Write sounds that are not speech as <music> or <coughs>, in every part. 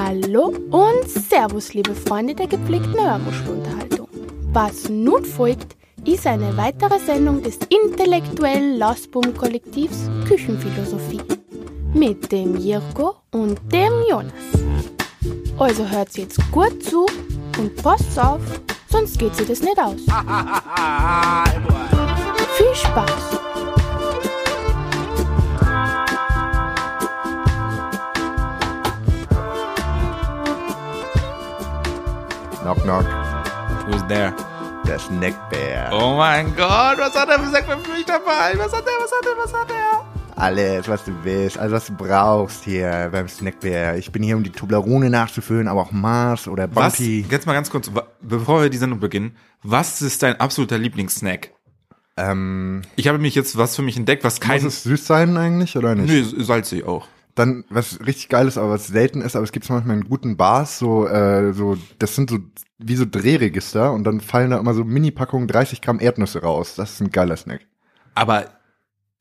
Hallo und Servus, liebe Freunde der gepflegten Hörmuschelunterhaltung. Was nun folgt, ist eine weitere Sendung des intellektuellen Lausbum-Kollektivs Küchenphilosophie mit dem Jirko und dem Jonas. Also hört jetzt gut zu und passt auf, sonst geht sie das nicht aus. <laughs> Viel Spaß! Knock, knock. Who's there? Der Snackbär. Oh mein Gott, was hat er für Segment für mich dabei? Was hat er, was hat er, was hat er? Alles, was du willst, alles, was du brauchst hier beim Snackbär. Ich bin hier, um die Toblerone nachzufüllen, aber auch Mars oder Was, Bumpy. jetzt mal ganz kurz, bevor wir die Sendung beginnen, was ist dein absoluter Lieblingssnack? Ähm, Ich habe mich jetzt was für mich entdeckt, was kein... muss es süß sein eigentlich oder nicht? Nö, salzig auch. Dann, was richtig geil ist, aber was selten ist, aber es gibt manchmal in guten Bars so, äh, so, das sind so wie so Drehregister und dann fallen da immer so Mini-Packungen 30 Gramm Erdnüsse raus. Das ist ein geiler Snack. Aber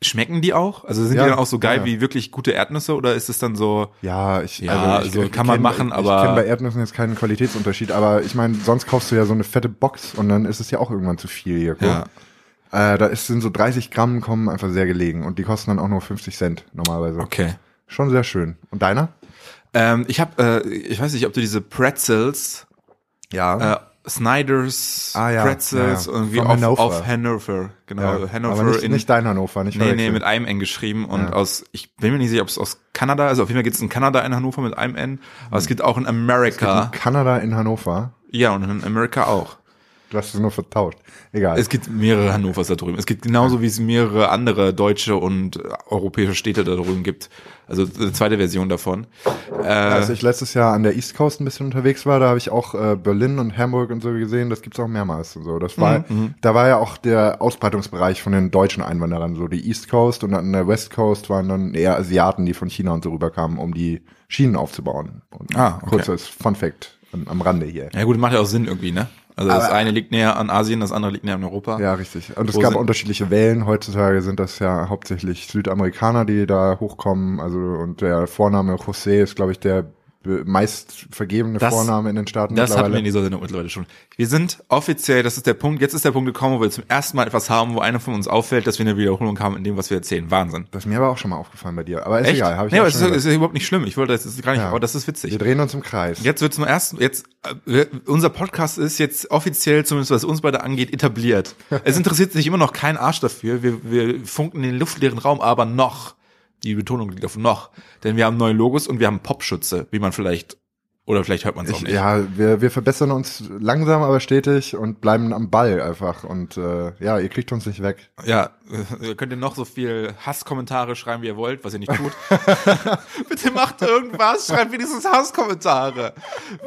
schmecken die auch? Also sind Ja, die dann auch so geil ja. wie wirklich gute Erdnüsse oder ist es dann so... Ja, ich, Ja, also, ich, also ich kann man kenn- machen, aber- Ich kenne bei Erdnüssen jetzt keinen Qualitätsunterschied, aber ich meine, sonst kaufst du ja so eine fette Box und dann ist es ja auch irgendwann zu viel hier. Ja. Äh, da ist, sind so 30 Gramm kommen einfach sehr gelegen und die kosten dann auch nur 50 Cent normalerweise. Okay. Schon sehr schön. Und deiner? Ähm, ich habe, äh, ich weiß nicht, ob du diese Pretzels, Ja. äh, Snyder's Ah, ja, Pretzels ja, ja. irgendwie Von auf Hannover. Hannover, genau, ja. Hannover aber nicht, in nicht dein Hannover, nicht Nee, nee, mit einem N geschrieben und aus, ich bin mir nicht sicher, ob es aus Kanada, also auf jeden Fall gibt es in Kanada in Hannover mit einem N, aber es gibt auch in In Amerika. Kanada in Hannover. Ja, und in Amerika auch. Du hast es nur vertauscht. Egal. Es gibt mehrere Hannovers da drüben. Es gibt genauso wie es mehrere andere deutsche und europäische Städte da drüben gibt. Also eine zweite Version davon. Äh, Als ich letztes Jahr an der East Coast ein bisschen unterwegs war, da habe ich auch äh, Berlin und Hamburg und so gesehen. Das gibt's auch mehrmals und so. Das war, Mhm, da war ja auch der Ausbreitungsbereich von den deutschen Einwanderern so. Die East Coast und an der West Coast waren dann eher Asiaten, die von China und so rüberkamen, um die Schienen aufzubauen. Und Ah, okay. Kurzes Fun Fact am, am Rande hier. ja gut, macht ja auch Sinn irgendwie, ne? Also das eine liegt näher an Asien, das andere liegt näher an Europa. Ja, richtig. Und es gab unterschiedliche Wellen. Heutzutage sind das ja hauptsächlich Südamerikaner, die da hochkommen. Also und der Vorname José ist, glaube ich, der meist vergebene Das- Vorname in den Staaten Das hatten wir in dieser Sendung mittlerweile schon. Wir sind offiziell, das ist der Punkt, jetzt ist der Punkt gekommen, wo wir zum ersten Mal etwas haben, wo einer von uns auffällt, dass wir eine Wiederholung haben in dem, was wir erzählen. Wahnsinn. Das ist mir aber auch schon mal aufgefallen bei dir. Aber ist Echt? egal. Hab ich nee, aber es ist, ist überhaupt nicht schlimm. Ich wollte das ist gar nicht, Ja. aber das ist witzig. Wir drehen uns im Kreis. Jetzt wird's zum ersten, jetzt, äh, unser Podcast ist jetzt offiziell, zumindest was uns beide angeht, etabliert. <laughs> es interessiert sich immer noch kein Arsch dafür. Wir, wir funken den luftleeren Raum, aber noch. Die Betonung liegt auf noch. Denn wir haben neue Logos und wir haben Popschütze, wie man vielleicht, oder vielleicht hört man es auch Ich, nicht. ja, wir, wir verbessern uns langsam, aber stetig und bleiben am Ball einfach. Und äh, ja, ihr kriegt uns nicht weg. Ja, äh, ihr könnt ihr noch so viel Hasskommentare schreiben, wie ihr wollt, was ihr nicht tut. <laughs> <laughs> Bitte macht irgendwas, schreibt wenigstens Hasskommentare.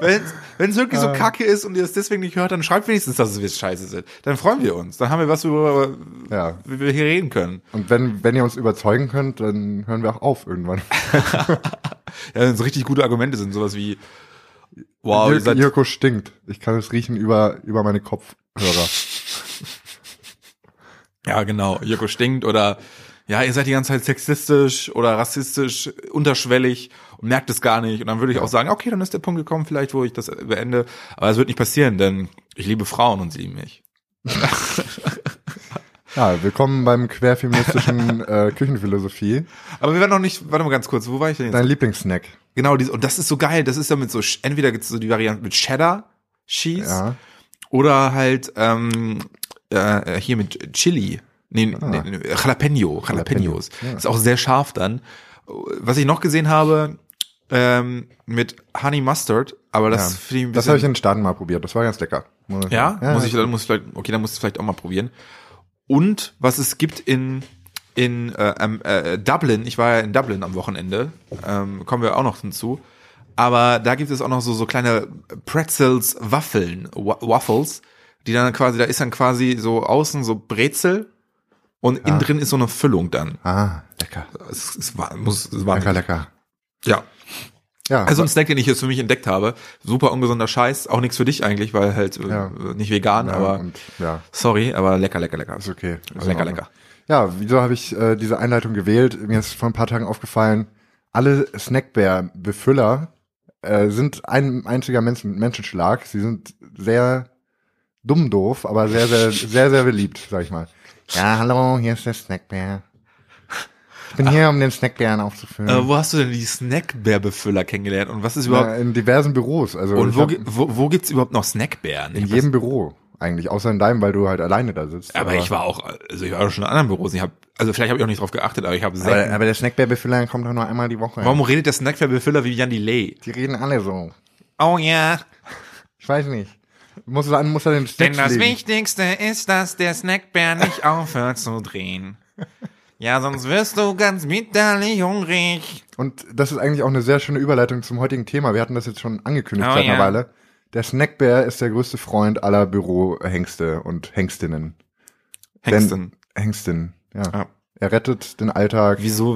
Wenn es wirklich so kacke ist und ihr es deswegen nicht hört, dann schreibt wenigstens, dass es scheiße sind. Dann freuen wir uns. Dann haben wir was, worüber Ja. wir hier reden können. Und wenn, wenn ihr uns überzeugen könnt, dann hören wir auch auf irgendwann. <laughs> Ja, wenn es richtig gute Argumente sind, sowas wie, wow, ihr Jir seid, Jirko stinkt. Ich kann es riechen über, über meine Kopfhörer. <laughs> ja genau, Joko stinkt oder ja, ihr seid die ganze Zeit sexistisch oder rassistisch, unterschwellig und merkt es gar nicht. Und dann würde ich auch sagen, okay, dann ist der Punkt gekommen, vielleicht, wo ich das beende. Aber es wird nicht passieren, denn ich liebe Frauen und sie lieben mich. <laughs> Ja, willkommen beim querfeministischen <laughs> äh, Küchenphilosophie. Aber wir werden noch nicht, warte mal ganz kurz, wo war ich denn jetzt? Dein Lieblingssnack. genau, dies, und das ist so geil, das ist ja mit so, entweder gibt's so die Variante mit Cheddar Cheese Ja. oder halt ähm, äh, hier mit Chili. Nee, Ah. nee, nee, Jalapeno, Jalapenos. Ja. Ist auch sehr scharf dann. Was ich noch gesehen habe, ähm, mit Honey Mustard, aber das ja. finde ich ein Das habe ich in den Staaten mal probiert. Das war ganz lecker. Ja? sagen. muss ich, dann muss ich vielleicht, okay, dann muss ich vielleicht auch mal probieren. Und was es gibt in in äh, äh, Dublin, ich war ja in Dublin am Wochenende, ähm, kommen wir auch noch hinzu. Aber da gibt es auch noch so so kleine Pretzels, Waffeln, Wa Waffles, die dann quasi, da ist dann quasi so außen so Brezel und innen drin ist so eine Füllung dann. Ah, lecker. Es, es war, muss, es war Lecker, lecker. Ja. Ja, Also ein Snack, den ich jetzt für mich entdeckt habe. Super ungesunder Scheiß. Auch nichts für dich eigentlich, weil halt äh, Ja. nicht vegan, ja, aber und, ja, sorry, aber lecker, lecker, lecker. ist okay. Ist in lecker, lecker. Ja, wieso habe ich äh, diese Einleitung gewählt? Mir ist vor ein paar Tagen aufgefallen, alle Snackbär-Befüller äh, sind ein einziger Menschen, Menschenschlag. Sie sind sehr dumm doof, aber sehr, sehr, sehr, sehr beliebt, sag ich mal. Ja, hallo, hier ist der Snackbär. Ich bin hier, um den Snackbären aufzufüllen. Äh, wo hast du denn die Snackbär-Befüller kennengelernt und was ist überhaupt, Na, in diversen Büros. Also und wo, hab- wo, wo gibt's überhaupt noch Snackbären? in Ich jedem Büro eigentlich, außer in deinem, weil du halt alleine da sitzt. das, aber ich war auch, also ich war auch schon in anderen Büros. Ich hab, also vielleicht habe ich auch nicht drauf geachtet, aber ich habe aber, aber der Snackbärbefüller kommt doch nur einmal die Woche. Warum redet der Snackbär-Befüller wie Jan Delay? Die reden alle so. Oh ja. Ich weiß nicht. Muss er, muss er den Denn Snacks das legen. Wichtigste ist, dass der Snackbär nicht aufhört zu drehen. <laughs> Ja, sonst wirst du ganz bitterlich hungrig. Und das ist eigentlich auch eine sehr schöne Überleitung zum heutigen Thema. Wir hatten das jetzt schon angekündigt Oh, seit einer ja. Weile. Der Snackbär ist der größte Freund aller Bürohengste und Hengstinnen. Hengsten. Denn, Hengstin, ja. Ja. Er rettet den Alltag. Wieso?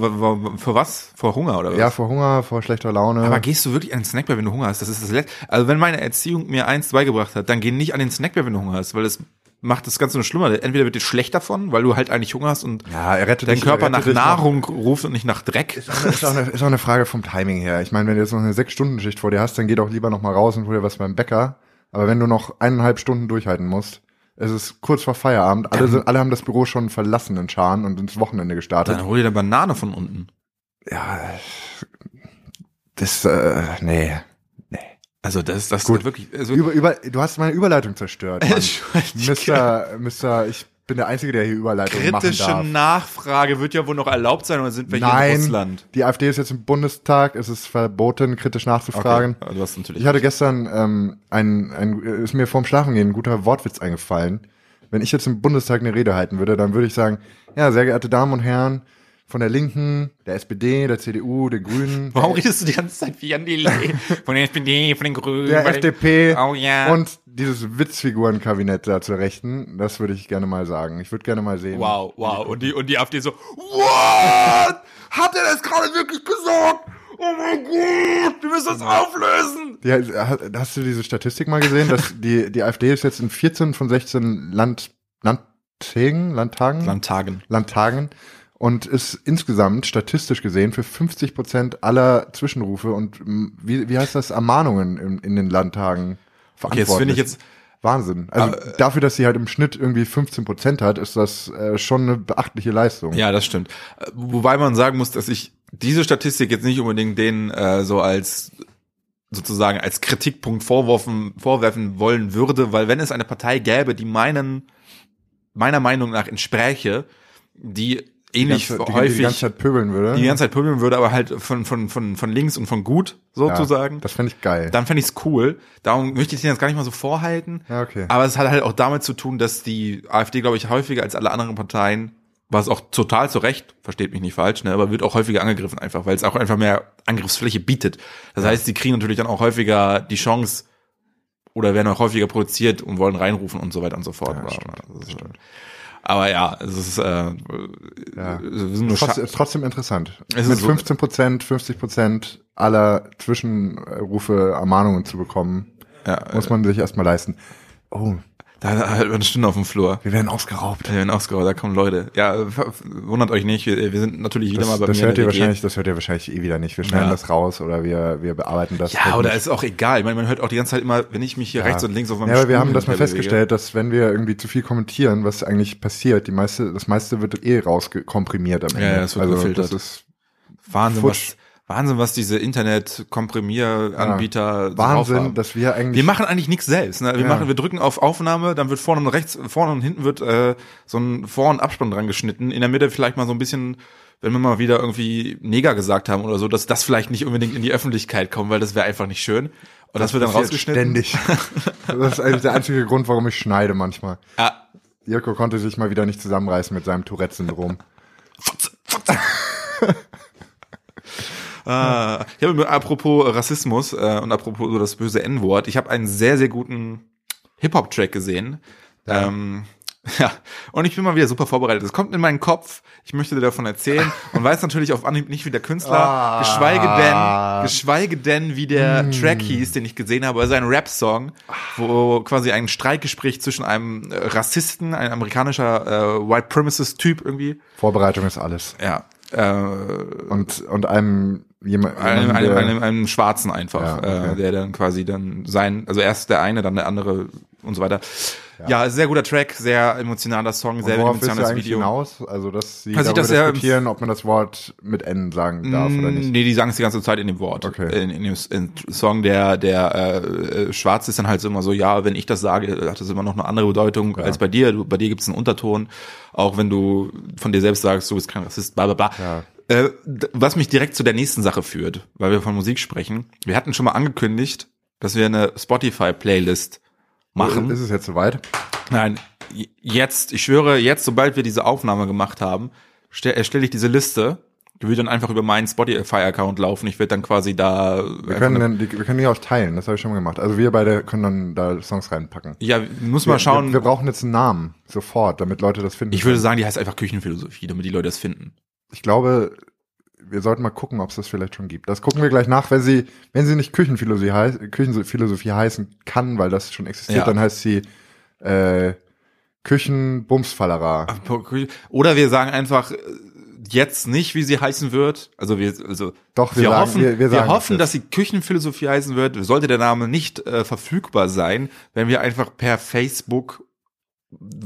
Für was? Vor Hunger oder was? Ja, vor Hunger, vor schlechter Laune. Aber gehst du wirklich an den Snackbär, wenn du Hunger hast? Das ist das Letzte. Also wenn meine Erziehung mir eins beigebracht hat, dann geh nicht an den Snackbär, wenn du Hunger hast, weil das macht das Ganze nur schlimmer. Entweder wird dir schlecht davon, weil du halt eigentlich Hunger hast und ja, er rettet dein dich- Körper er nach rettet dich noch- Nahrung ruft und nicht nach Dreck. Ist auch, eine, ist auch eine Frage vom Timing her. Ich meine, wenn du jetzt noch eine Sechs-Stunden-Schicht vor dir hast, dann geh doch lieber noch mal raus und hol dir was beim Bäcker. Aber wenn du noch eineinhalb Stunden durchhalten musst, es ist kurz vor Feierabend, alle, sind, alle haben das Büro schon verlassen in Scharen und ins Wochenende gestartet. Dann hol dir eine Banane von unten. Ja, das, äh, nee. Also das, das Gut. ist wirklich. Also, Über, über, du hast meine Überleitung zerstört. <laughs> Mr. Mr. Ich bin der Einzige, der hier Überleitung machen Kritische darf. Nachfrage wird ja wohl noch erlaubt sein oder sind wir hier Nein, in Russland? die AfD ist jetzt im Bundestag, es ist verboten, kritisch nachzufragen. Okay, du hast natürlich. Ich hatte gestern ähm, ein, ein, ist mir vorm Schlafengehen ein guter Wortwitz eingefallen. Wenn ich jetzt im Bundestag eine Rede halten würde, dann würde ich sagen, ja, sehr geehrte Damen und Herren von der Linken, der SPD, der CDU, der Grünen, <laughs> Warum redest du die ganze Zeit wie Jan Delay? <laughs> Von der SPD, von den Grünen. der FDP Oh ja. und dieses Witzfigurenkabinett da zur Rechten, das würde ich gerne mal sagen. Ich würde gerne mal sehen. Wow, wow. Und die, und die AfD so, what? Hat er das gerade wirklich gesagt? Oh mein Gott, wir müssen das auflösen. Die, ha- hast du diese Statistik mal gesehen, dass die, die AfD ist jetzt in 14 von 16 Land, Landtagen, Landtagen, Landtagen. Landtagen und ist insgesamt statistisch gesehen für 50 Prozent aller Zwischenrufe und m, wie, wie heißt das, Ermahnungen in, in den Landtagen Okay, jetzt finde ich jetzt, Wahnsinn. Also Aber, äh, dafür, dass sie halt im Schnitt irgendwie 15 Prozent hat, ist das äh, schon eine beachtliche Leistung. ja, das stimmt. Äh, Wobei man sagen muss, dass ich diese Statistik jetzt nicht unbedingt denen äh, so als sozusagen als Kritikpunkt vorwerfen, vorwerfen wollen würde, weil wenn es eine Partei gäbe, die meinen, meiner Meinung nach entspräche, die die ähnlich ganze, die, häufig die ganze Zeit pöbeln würde. die ganze Zeit pöbeln würde, aber halt von, von, von, von links und von gut sozusagen, Ja, das fände ich geil. dann fände ich's cool. Darum möchte ich den jetzt gar nicht mal so vorhalten. Ja, okay. Aber es hat halt auch damit zu tun, dass die AfD, glaube ich, häufiger als alle anderen Parteien, was auch total zu Recht, versteht mich nicht falsch, ne, aber wird auch häufiger angegriffen einfach, weil es auch einfach mehr Angriffsfläche bietet. Das heißt, die kriegen natürlich dann auch häufiger die Chance oder werden auch häufiger produziert und wollen reinrufen und so weiter und so fort. Ja, stimmt, Das ist- aber ja, es ist, äh, Ja. es nur Trotz, ist trotzdem interessant. Es Mit ist so- 15 Prozent, 50 Prozent aller Zwischenrufe, Ermahnungen zu bekommen, ja, muss man sich erstmal leisten. Oh, da da halt eine Stunde auf dem Flur. wir werden ausgeraubt. Wir werden ausgehauen, da kommen Leute. Ja, wundert euch nicht, wir, wir sind natürlich wieder Das, mal bei das mir. hört ihr wahrscheinlich, das hört ihr wahrscheinlich eh wieder nicht. Wir schneiden Ja. das raus oder wir, wir bearbeiten das. Ja, oder technisch. ist auch egal. Ich meine, man hört auch die ganze Zeit immer, wenn ich mich hier rechts und links auf meinem Ja, aber wir haben das mal festgestellt, dass wenn wir irgendwie zu viel kommentieren, was eigentlich passiert, die meiste, das meiste wird eh rauskomprimiert am Ende. Ja, ja, es wird also gefiltert. das ist. Wahnsinn, futsch. was, Wahnsinn, was diese Internet-Komprimieranbieter ja, Wahnsinn, dass wir eigentlich Wir machen eigentlich nichts selbst. Ne? Wir Ja. machen, wir drücken auf Aufnahme, dann wird vorne und rechts, vorne und hinten wird äh, so ein Vor- und Abspann dran geschnitten. In der Mitte vielleicht mal so ein bisschen, wenn wir mal wieder irgendwie Neger gesagt haben oder so, dass das vielleicht nicht unbedingt in die Öffentlichkeit kommt, weil das wäre einfach nicht schön. Und das, wird dann rausgeschnitten. Ständig. <laughs> das ist eigentlich der einzige Grund, warum ich schneide manchmal. Ja, Jirko konnte sich mal wieder nicht zusammenreißen mit seinem Tourette-Syndrom. <laughs> Ah, ich habe apropos Rassismus äh, und apropos so das böse N-Wort, ich habe einen sehr, sehr guten Hip-Hop-Track gesehen. Ja. Ähm, <laughs> ja, und ich bin mal wieder super vorbereitet. Es kommt in meinen Kopf, ich möchte dir davon erzählen <laughs> und weiß natürlich auf Anhieb nicht, wie der Künstler, Ah. geschweige denn, geschweige denn, wie der Track hieß, den ich gesehen habe, also ein Rap-Song, wo quasi ein Streitgespräch zwischen einem äh, Rassisten, ein amerikanischer äh, White Premises-Typ irgendwie, Vorbereitung ist alles. ja, äh, Und, und einem jemand, einem, einem, einem, einem Schwarzen einfach, Ja, okay. äh, der dann quasi dann sein, also erst der eine, dann der andere und so weiter. Ja, sehr guter Track, sehr emotionaler Song, sehr emotionales Video. hinaus? Also, dass sie sieht darüber das ja- diskutieren, ob man das Wort mit N sagen darf oder Mm, nicht. Nee, die sagen es die ganze Zeit in dem Wort. Okay. In, in dem in Song, der, der äh, Schwarz ist dann halt so immer so, ja, wenn ich das sage, hat das immer noch eine andere Bedeutung als bei dir. Du, bei dir gibt es einen Unterton, auch wenn du von dir selbst sagst, du bist kein Rassist, bla bla bla. Ja. Äh, was mich direkt zu der nächsten Sache führt, weil wir von Musik sprechen. Wir hatten schon mal angekündigt, dass wir eine Spotify-Playlist machen. Ist es jetzt soweit? Nein, jetzt, ich schwöre, jetzt, sobald wir diese Aufnahme gemacht haben, stelle stell ich diese Liste. Die wird dann einfach über meinen Spotify-Account laufen. Ich werde dann quasi da. Wir können, dann, die, wir können die auch teilen, das habe ich schon mal gemacht. Also wir beide können dann da Songs reinpacken. ja, muss mal schauen. Wir, wir brauchen jetzt einen Namen, sofort, damit Leute das finden. ich würde sagen, die heißt einfach Küchenphilosophie, damit die Leute das finden. ich glaube, wir sollten mal gucken, ob es das vielleicht schon gibt. Das gucken wir gleich nach, wenn sie, wenn sie nicht Küchenphilosophie, heiß, Küchenphilosophie heißen kann, weil das schon existiert, Ja. dann heißt sie äh, Küchenbumsfallera. Oder wir sagen einfach äh, jetzt nicht, wie sie heißen wird. Also wir, also Doch, wir sagen- hoffen, wir- wir sagen hoffen, das dass sie Küchenphilosophie heißen wird. Sollte der Name nicht äh, verfügbar sein, wenn wir einfach per Facebook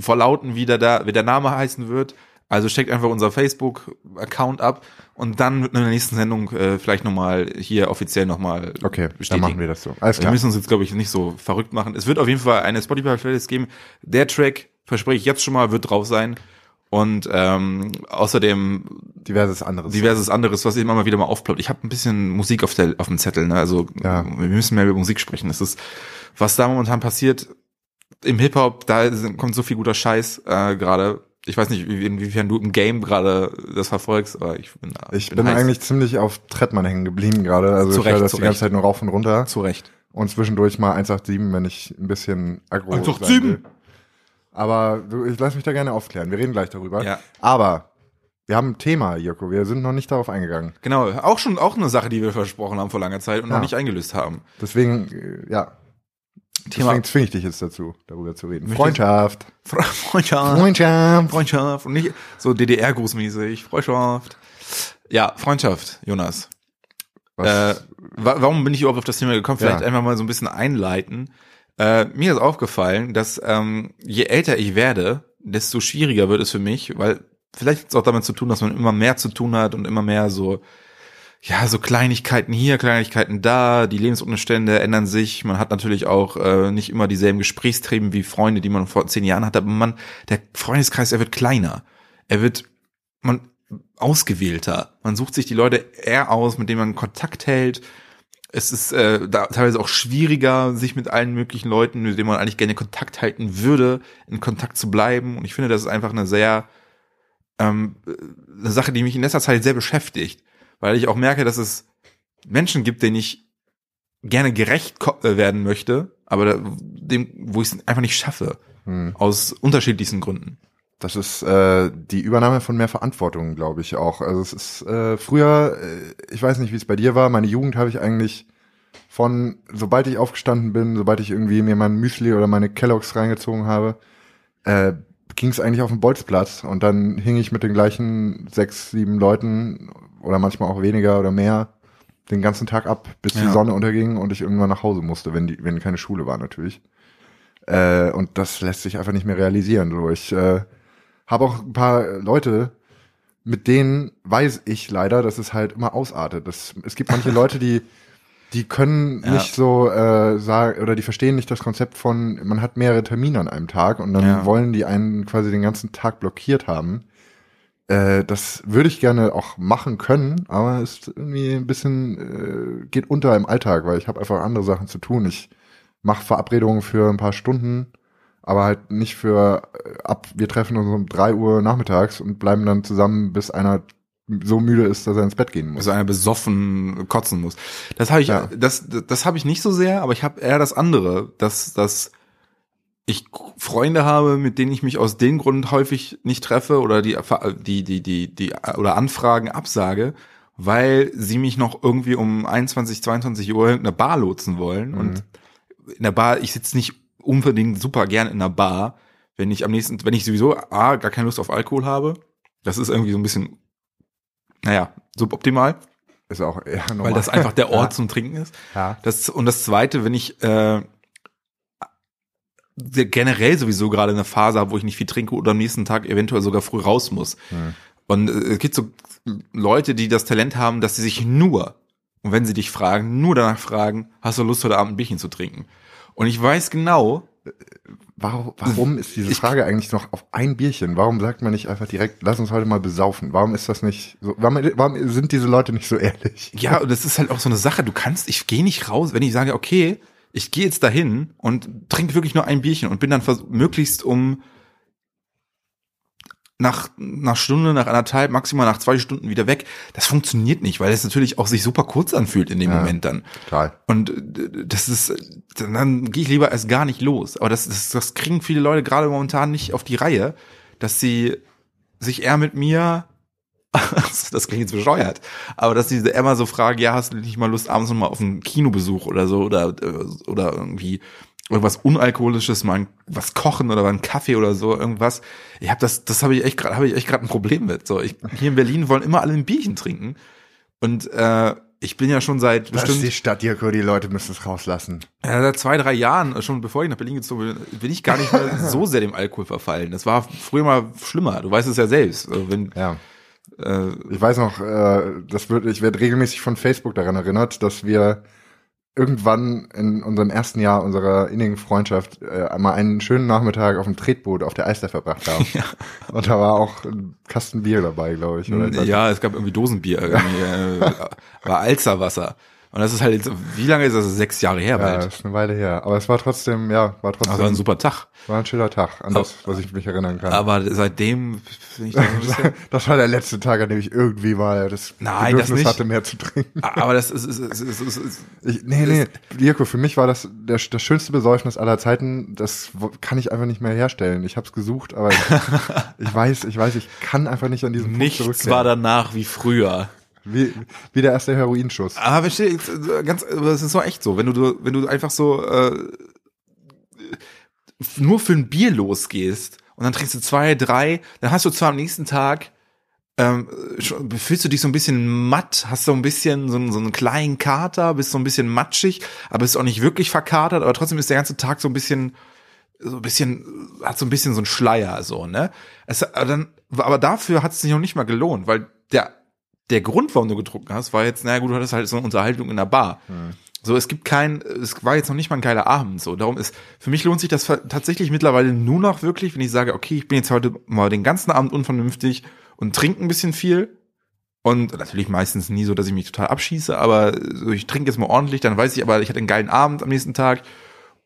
verlauten, wie der, da, wie der Name heißen wird. Also steckt einfach unser Facebook-Account ab und dann in der nächsten Sendung äh, vielleicht nochmal hier offiziell nochmal Okay, dann bestätigen. machen wir das so. Alles Wir klar. müssen uns jetzt, glaube ich, nicht so verrückt machen. Es wird auf jeden Fall eine Spotify-Playlist geben. Der Track, verspreche ich jetzt schon mal, wird drauf sein. Und ähm, außerdem Diverses anderes. diverses anderes, was immer mal wieder mal aufploppt. Ich habe ein bisschen Musik auf, der, auf dem Zettel. Ne? Also Ja. wir müssen mehr über Musik sprechen. Das ist, was da momentan passiert im Hip-Hop, da kommt so viel guter Scheiß äh, gerade. Ich weiß nicht, wie- inwiefern du im Game gerade das verfolgst, aber ich bin ich bin heiß. eigentlich ziemlich auf Trettmann hängen geblieben gerade. Also Zu ich höre das zu die ganze. Zeit nur rauf und runter. zu Recht. Und zwischendurch mal 187, wenn ich ein bisschen aggro 187? sein will. Aber du, ich lass mich da gerne aufklären. Wir reden gleich darüber. Ja. Aber wir haben ein Thema, Joko. Wir sind noch nicht darauf eingegangen. Genau, auch schon auch eine Sache, die wir versprochen haben vor langer Zeit und Ja. noch nicht eingelöst haben. Deswegen, äh, ja. Thema Deswegen zwinge ich dich jetzt dazu, darüber zu reden. Freundschaft. Fre- Freundschaft. Freundschaft. Freundschaft und nicht so DDR-Grußmäßig. Freundschaft. Ja, Freundschaft, Jonas. Äh, wa warum bin ich überhaupt auf das Thema gekommen? Vielleicht Ja. einfach mal so ein bisschen einleiten. Äh, mir ist aufgefallen, dass ähm, je älter ich werde, desto schwieriger wird es für mich, weil vielleicht hat es auch damit zu tun, dass man immer mehr zu tun hat und immer mehr so, ja, so Kleinigkeiten hier, Kleinigkeiten da, die Lebensumstände ändern sich. Man hat natürlich auch äh, nicht immer dieselben Gesprächsthemen wie Freunde, die man vor zehn Jahren hatte, aber man, der Freundeskreis, er wird kleiner. Er wird, man, ausgewählter. Man sucht sich die Leute eher aus, mit denen man Kontakt hält. Es ist äh, da teilweise auch schwieriger, sich mit allen möglichen Leuten, mit denen man eigentlich gerne Kontakt halten würde, in Kontakt zu bleiben. Und ich finde, das ist einfach eine sehr ähm, eine Sache, die mich in letzter Zeit sehr beschäftigt, weil ich auch merke, dass es Menschen gibt, denen ich gerne gerecht äh, werden möchte, aber da, dem, wo ich es einfach nicht schaffe, hm. aus unterschiedlichsten Gründen. Das ist äh, die Übernahme von mehr Verantwortung, glaube ich auch. Also es ist äh, früher, äh, ich weiß nicht, wie es bei dir war, meine Jugend habe ich eigentlich von, sobald ich aufgestanden bin, sobald ich irgendwie mir mein Müsli oder meine Kelloggs reingezogen habe, äh, ging es eigentlich auf den Bolzplatz und dann hing ich mit den gleichen sechs, sieben Leuten oder manchmal auch weniger oder mehr den ganzen Tag ab, bis die Ja. Sonne unterging und ich irgendwann nach Hause musste, wenn die, wenn keine Schule war natürlich. Äh, und das lässt sich einfach nicht mehr realisieren. So, ich äh, habe auch ein paar Leute, mit denen weiß ich leider, dass es halt immer ausartet. Das, es gibt manche Leute, die die können <laughs> Ja. nicht so äh, sagen oder die verstehen nicht das Konzept von man hat mehrere Termine an einem Tag und dann Ja. wollen die einen quasi den ganzen Tag blockiert haben. Äh, das würde ich gerne auch machen können, aber es ist irgendwie ein bisschen äh, geht unter im Alltag, weil ich habe einfach andere Sachen zu tun. Ich mache Verabredungen für ein paar Stunden, aber halt nicht für äh, ab, wir treffen uns um drei Uhr nachmittags und bleiben dann zusammen, bis einer so müde ist, dass er ins Bett gehen muss. Also einer besoffen kotzen muss. Das habe ich, Ja. das, das habe ich nicht so sehr, aber ich habe eher das andere, dass, dass ich Freunde habe, mit denen ich mich aus dem Grund häufig nicht treffe oder die, die, die, die, die, oder Anfragen absage, weil sie mich noch irgendwie um 21, 22 Uhr in irgendeine Bar lotsen wollen. Mhm. Und in der Bar, ich sitze nicht unbedingt super gern in einer Bar, wenn ich am nächsten, wenn ich sowieso A, gar keine Lust auf Alkohol habe. Das ist irgendwie so ein bisschen naja, suboptimal, Ist auch eher normal. weil das einfach der <laughs> Ort Ja. zum Trinken ist. Ja. Das, und das zweite, wenn ich äh, generell sowieso gerade eine Phase habe, wo ich nicht viel trinke oder am nächsten Tag eventuell sogar früh raus muss. Hm. Und äh, es gibt so Leute, die das Talent haben, dass sie sich nur, und wenn sie dich fragen, nur danach fragen, hast du Lust heute Abend ein Bierchen zu trinken? Und ich weiß genau, Warum, warum ist diese Frage eigentlich noch auf ein Bierchen? Warum sagt man nicht einfach direkt, lass uns heute mal besaufen? Warum ist das nicht so? Warum, warum sind diese Leute nicht so ehrlich? ja, und das ist halt auch so eine Sache, du kannst, ich gehe nicht raus, wenn ich sage, okay, ich gehe jetzt dahin und trinke wirklich nur ein Bierchen und bin dann möglichst um nach, nach Stunde, nach anderthalb, maximal nach zwei Stunden wieder weg. Das funktioniert nicht, weil es natürlich auch sich super kurz anfühlt in dem Ja. Moment dann. Total. Und äh, das ist, dann, dann gehe ich lieber erst gar nicht los. Aber das, das, das kriegen viele Leute gerade momentan nicht auf die Reihe, dass sie sich eher mit mir, <laughs> das klingt jetzt bescheuert, aber dass sie eher mal so fragen, ja, hast du nicht mal Lust, abends noch mal auf einen Kinobesuch oder so oder, äh, oder irgendwie irgendwas Unalkoholisches, mal ein- was kochen oder mal einen Kaffee oder so, irgendwas. Ich habe das, das habe ich echt gerade, habe ich echt gerade ein Problem mit. So, ich, hier in Berlin wollen immer alle ein Bierchen trinken und äh, ich bin ja schon seit Das ist bestimmt die Stadt, Dirko, die Leute müssen es rauslassen. ja, seit zwei, drei Jahren, äh, schon bevor ich nach Berlin gezogen bin, bin ich gar nicht mehr <laughs> so sehr dem Alkohol verfallen. Das war früher mal schlimmer. Du weißt es ja selbst. Also Wenn, Ja. Äh, Ich weiß noch, äh, das wird, ich werde regelmäßig von Facebook daran erinnert, dass wir irgendwann in unserem ersten Jahr unserer innigen Freundschaft äh, einmal einen schönen Nachmittag auf dem Tretboot auf der Eister verbracht haben. <laughs> Und da war auch ein Kasten Bier dabei, glaube ich. Oder weiß ja, es gab irgendwie Dosenbier, irgendwie, äh, <laughs> war Alzerwasser. Und das ist halt jetzt, wie lange ist das? Sechs Jahre her Ja, bald. das ist eine Weile her. Aber es war trotzdem, ja, war trotzdem, Das war ein super Tag. war ein schöner Tag, an das, was ich mich erinnern kann. Aber seitdem finde ich das ein bisschen, <laughs> das war der letzte Tag, an dem ich irgendwie mal das Nein, das Bedürfnis nicht. hatte, mehr zu trinken. aber das ist, ist, ist, ist, ist, ist Ich, nee, nee, Dirko, für mich war das der, das schönste Besäufnis aller Zeiten. Das kann ich einfach nicht mehr herstellen. Ich habe es gesucht, aber ich, <laughs> ich weiß, ich weiß, ich kann einfach nicht an diesen Punkt nichts zurückkehren. war danach wie früher. Wie, wie der erste Heroinschuss. Aber jetzt, äh, ganz, aber es ist so echt so, wenn du, wenn du einfach so äh, nur für ein Bier losgehst und dann trinkst du zwei, drei, dann hast du zwar am nächsten Tag ähm, fühlst du dich so ein bisschen matt, hast so ein bisschen so, einen- so einen kleinen Kater, bist so ein bisschen matschig, aber bist auch nicht wirklich verkatert, aber trotzdem ist der ganze Tag so ein bisschen so ein bisschen, hat so ein bisschen so ein Schleier, so, ne? Es, aber, dann, aber dafür hat es sich noch nicht mal gelohnt, weil der, der Grund, warum du getrunken hast, war jetzt, naja gut, du hattest halt so eine Unterhaltung in der Bar. So, es gibt kein, es war jetzt noch nicht mal ein geiler Abend, so. Darum ist, für mich lohnt sich das tatsächlich mittlerweile nur noch wirklich, wenn ich sage, okay, ich bin jetzt heute mal den ganzen Abend unvernünftig und trinke ein bisschen viel. Und natürlich meistens nie so, dass ich mich total abschieße, aber so, ich trinke jetzt mal ordentlich, dann weiß ich aber, ich hatte einen geilen Abend am nächsten Tag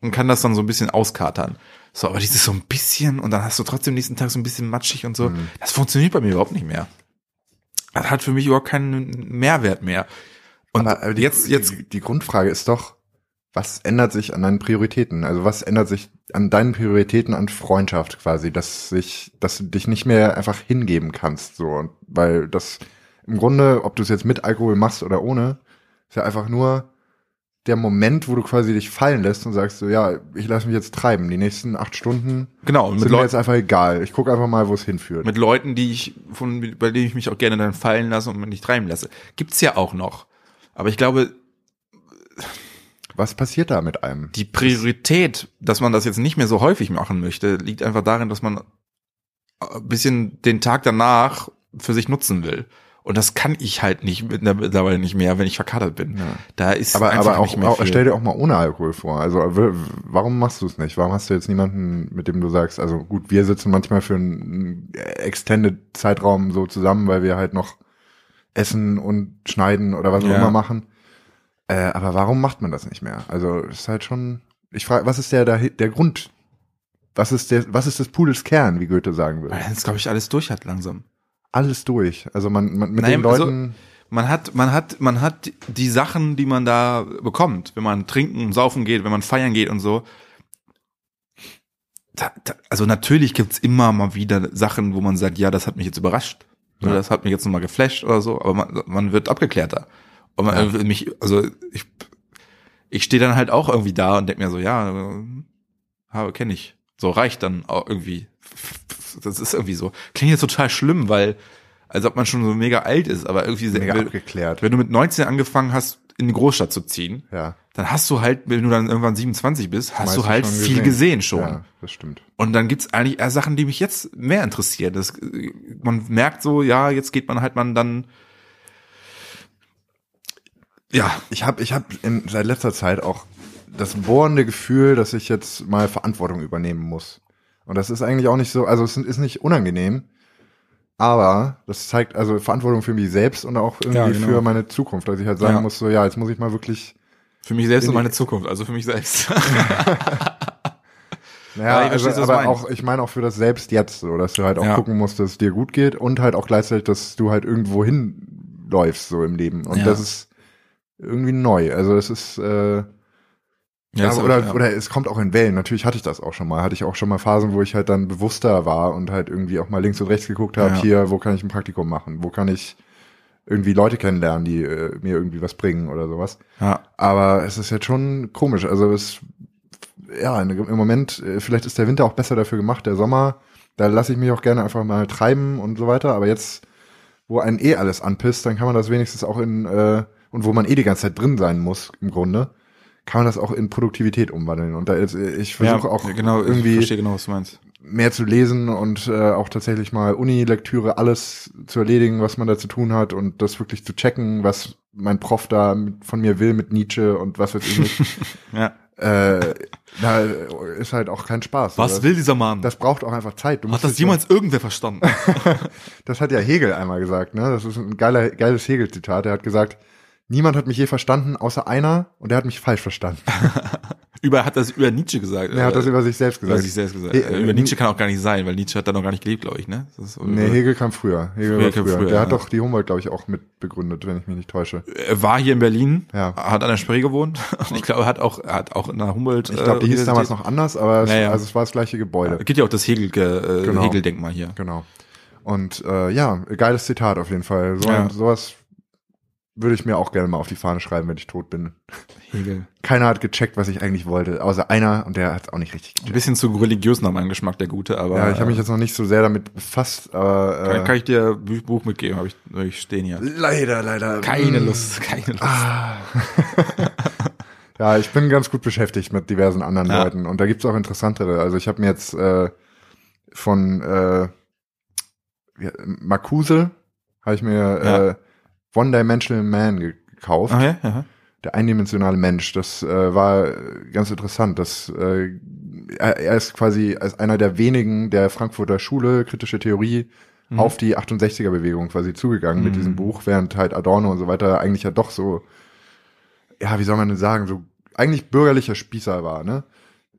und kann das dann so ein bisschen auskatern. So, aber dieses so ein bisschen und dann hast du trotzdem nächsten Tag so ein bisschen matschig und so, Mhm. das funktioniert bei mir überhaupt nicht mehr. Das hat für mich überhaupt keinen Mehrwert mehr. Und Aber, aber die, jetzt, jetzt, die, die Grundfrage ist doch, was ändert sich an deinen Prioritäten? Also was ändert sich an deinen Prioritäten an Freundschaft quasi, dass sich, dass du dich nicht mehr einfach hingeben kannst, so, weil das im Grunde, ob du es jetzt mit Alkohol machst oder ohne, ist ja einfach nur der Moment, wo du quasi dich fallen lässt und sagst so, ja, ich lasse mich jetzt treiben. Die nächsten acht Stunden genau, sind mir Leu jetzt einfach egal. Ich gucke einfach mal, wo es hinführt. mit Leuten, die ich, von, bei denen ich mich auch gerne dann fallen lasse und mich nicht treiben lasse. Gibt's ja auch noch. Aber ich glaube, Was passiert da mit einem? die Priorität, dass man das jetzt nicht mehr so häufig machen möchte, liegt einfach darin, dass man ein bisschen den Tag danach für sich nutzen will. Und das kann ich halt nicht mittlerweile nicht mehr, wenn ich verkatert bin. Ja. Da ist Aber, einfach aber auch, nicht mehr viel. stell dir auch mal ohne Alkohol vor. Also warum machst du es nicht? Warum hast du jetzt niemanden, mit dem du sagst, also gut, wir sitzen manchmal für einen extended Zeitraum so zusammen, weil wir halt noch essen und schneiden oder was auch Ja. immer machen. Äh, aber warum macht man das nicht mehr? Also es ist halt schon. Ich frage, was ist der der, der Grund? Was ist der, was ist des Pudels Kern, wie Goethe sagen würde? Weil das, glaube ich, alles durch hat langsam. Alles durch. Also man, man mit Nein, den also- Leuten. Man hat, man hat, man hat die Sachen, die man da bekommt, wenn man trinken und saufen geht, wenn man feiern geht und so. Da, da, also natürlich gibt's immer mal wieder Sachen, wo man sagt, ja, das hat mich jetzt überrascht. Oder Ja. das hat mich jetzt nochmal geflasht oder so, aber man, man wird abgeklärter. Und man, Ja. mich, also ich, ich stehe dann halt auch irgendwie da und denk mir so, ja, habe kenne ich. So reicht dann auch irgendwie. Das ist irgendwie so. Klingt jetzt total schlimm, weil als ob man schon so mega alt ist, aber irgendwie sehr, Mega wenn, abgeklärt. wenn du mit 19 angefangen hast, in die Großstadt zu ziehen, Ja. dann hast du halt, wenn du dann irgendwann 27 bist, hast du halt schon viel gesehen schon. Ja, das stimmt. Und dann gibt's eigentlich eher Sachen, die mich jetzt mehr interessieren. Das, man merkt so, ja, jetzt geht man halt man dann, ja, Ich habe ich hab in seit letzter Zeit auch das bohrende Gefühl, dass ich jetzt mal Verantwortung übernehmen muss. Und das ist eigentlich auch nicht so, also es ist nicht unangenehm, aber das zeigt also Verantwortung für mich selbst und auch irgendwie Ja, genau. für meine Zukunft. Also ich halt sagen Ja. muss, so ja, jetzt muss ich mal wirklich, für mich selbst und meine Zukunft, also für mich selbst. <laughs> <laughs> naja, Ja, ich also, aber meinst. auch, ich meine auch für das Selbst jetzt, so, dass du halt auch Ja. gucken musst, dass es dir gut geht und halt auch gleichzeitig, dass du halt irgendwo hinläufst, so im Leben. Und Ja. das ist irgendwie neu. Also es ist, äh, Ja, ist oder, auch- ja. oder es kommt auch in Wellen. Natürlich hatte ich das auch schon mal. Hatte ich auch schon mal Phasen, wo ich halt dann bewusster war und halt irgendwie auch mal links und rechts geguckt habe, Ja. hier, wo kann ich ein Praktikum machen? Wo kann ich irgendwie Leute kennenlernen, die äh, mir irgendwie was bringen oder sowas. ja. Aber es ist jetzt schon komisch. Also es, ja, im Moment, äh, vielleicht ist der Winter auch besser dafür gemacht, der Sommer, da lasse ich mich auch gerne einfach mal treiben und so weiter. Aber jetzt, wo einen eh alles anpisst, dann kann man das wenigstens auch in, äh, und wo man eh die ganze Zeit drin sein muss, im Grunde, kann man das auch in Produktivität umwandeln. Und da ist, ich versuche auch genau, irgendwie genau, mehr zu lesen und äh, auch tatsächlich mal Uni-Lektüre, alles zu erledigen, was man da zu tun hat und das wirklich zu checken, was mein Prof da mit, von mir will mit Nietzsche und was weiß ich nicht. <laughs> Ja. äh, da ist halt auch kein Spaß. Was das, will dieser Mann? Das braucht auch einfach Zeit. Hat das jemals irgendwer verstanden? <laughs> Das hat ja Hegel einmal gesagt, ne? Das ist ein geiler, geiles Hegel-Zitat. Er hat gesagt, niemand hat mich je verstanden, außer einer, und er hat mich falsch verstanden. <laughs> über, hat das über Nietzsche gesagt? Er hat das über sich selbst über gesagt. sich selbst gesagt. He- Äh, über Nietzsche kann auch gar nicht sein, weil Nietzsche hat da noch gar nicht gelebt, glaube ich, ne? Das Nee, Hegel kam früher. Hegel war kam früher. früher, Der hat ja. doch die Humboldt, glaube ich, auch mit begründet, wenn ich mich nicht täusche. Er war hier in Berlin, Ja. hat an der Spree gewohnt. <laughs> Und ich glaube, er hat auch, er hat auch in der Humboldt. Ich glaube, die hieß damals noch anders, aber es, Ja, ja. also es war das gleiche Gebäude. Es gibt ja auch das Hegel, äh, Genau. Hegel-Denkmal hier. Genau. Und äh, ja, geiles Zitat auf jeden Fall. So, Ja. Sowas würde ich mir auch gerne mal auf die Fahne schreiben, wenn ich tot bin. Hegel. <laughs> Keiner hat gecheckt, was ich eigentlich wollte, außer einer und der hat es auch nicht richtig Ein gecheckt. bisschen zu religiös nach meinem Geschmack, der Gute, aber. Ja, ich habe mich jetzt noch nicht so sehr damit befasst, aber kann, äh, kann ich dir ein Buch- mitgeben, habe ich, hab ich stehen hier. leider, leider. Keine mm, Lust, keine Lust. <laughs> Ja, ich bin ganz gut beschäftigt mit diversen anderen Ja. Leuten und da gibt's auch interessantere. Also ich habe mir jetzt äh, von äh, Marcuse habe ich mir Ja. äh, One Dimensional Man ge- gekauft. Aha. Der eindimensionale Mensch. Das äh, war ganz interessant. Das, äh, er, ist quasi als einer der wenigen der Frankfurter Schule kritische Theorie Mhm. auf die 68er-Bewegung quasi zugegangen mit Mhm. diesem Buch, während halt Adorno und so weiter eigentlich ja doch so, ja, wie soll man denn sagen, so eigentlich bürgerlicher Spießer war, ne?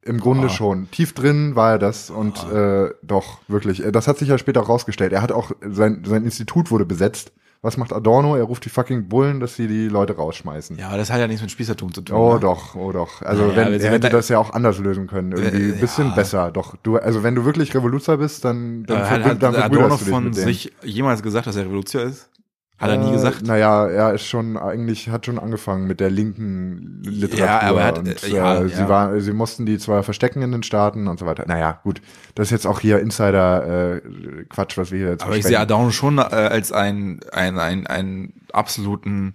Im Grunde Ah. schon. Tief drin war er das und äh, doch, wirklich. Äh, Das hat sich ja später auch rausgestellt. Er hat auch, sein, sein Institut wurde besetzt. Was macht Adorno? Er ruft die fucking Bullen, dass sie die Leute rausschmeißen. Ja, aber das hat ja nichts mit Spießertum zu tun. Oh ne? doch, oh doch. Also Naja, wenn, aber er hätte das ja auch anders lösen können. Irgendwie Äh, ein bisschen ja. besser. Doch, du, also wenn du wirklich Revoluzer bist, dann, dann, Äh, hat, hat dann Adorno du dich von sich jemals gesagt, dass er Revolution ist? Hat er nie Äh, gesagt? Naja, er ist schon eigentlich, hat schon angefangen mit der linken Literatur. Ja, aber er hat- und, äh, ja, äh, ja. Sie, war, sie mussten die zwar verstecken in den Staaten und so weiter. Naja, gut. Das ist jetzt auch hier Insider-Quatsch, was wir hier jetzt Aber ich sehe Adorno schon äh, als einen, einen, einen, einen absoluten,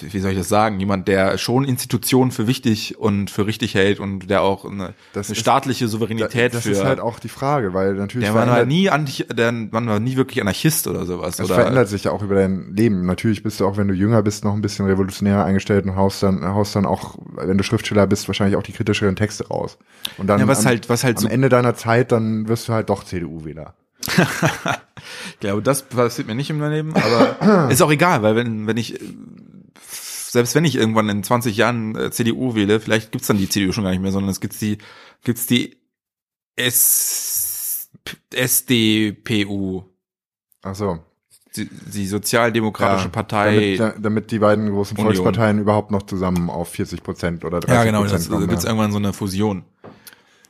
wie soll ich das sagen, jemand, der schon Institutionen für wichtig und für richtig hält und der auch eine, Das eine ist- staatliche Souveränität das für. ist halt auch die Frage, weil natürlich der war verändert- nie der man war nie wirklich Anarchist oder sowas. Es oder, verändert sich ja auch über dein Leben. Natürlich bist du auch, wenn du jünger bist, noch ein bisschen revolutionärer eingestellt und haust dann, haust dann auch, wenn du Schriftsteller bist, wahrscheinlich auch die kritischeren Texte raus. Und dann Ja, was am, halt- was halt am so- Ende deiner Zeit, dann wirst du halt doch CDU-Wähler. <laughs> Ich glaube, das passiert mir nicht im Leben, aber <coughs> ist auch egal, weil wenn, wenn ich, selbst wenn ich irgendwann in 20 Jahren äh, CDU wähle, vielleicht gibt's dann die CDU schon gar nicht mehr, sondern es gibt's die, gibt's die S, SDPU, Ach so. die, die Sozialdemokratische Ja, Partei. Damit, da, damit die beiden großen Union. Volksparteien überhaupt noch zusammen auf 40 Prozent oder 30 ja, genau, Prozent da kommen. gibt's ja. irgendwann so eine Fusion.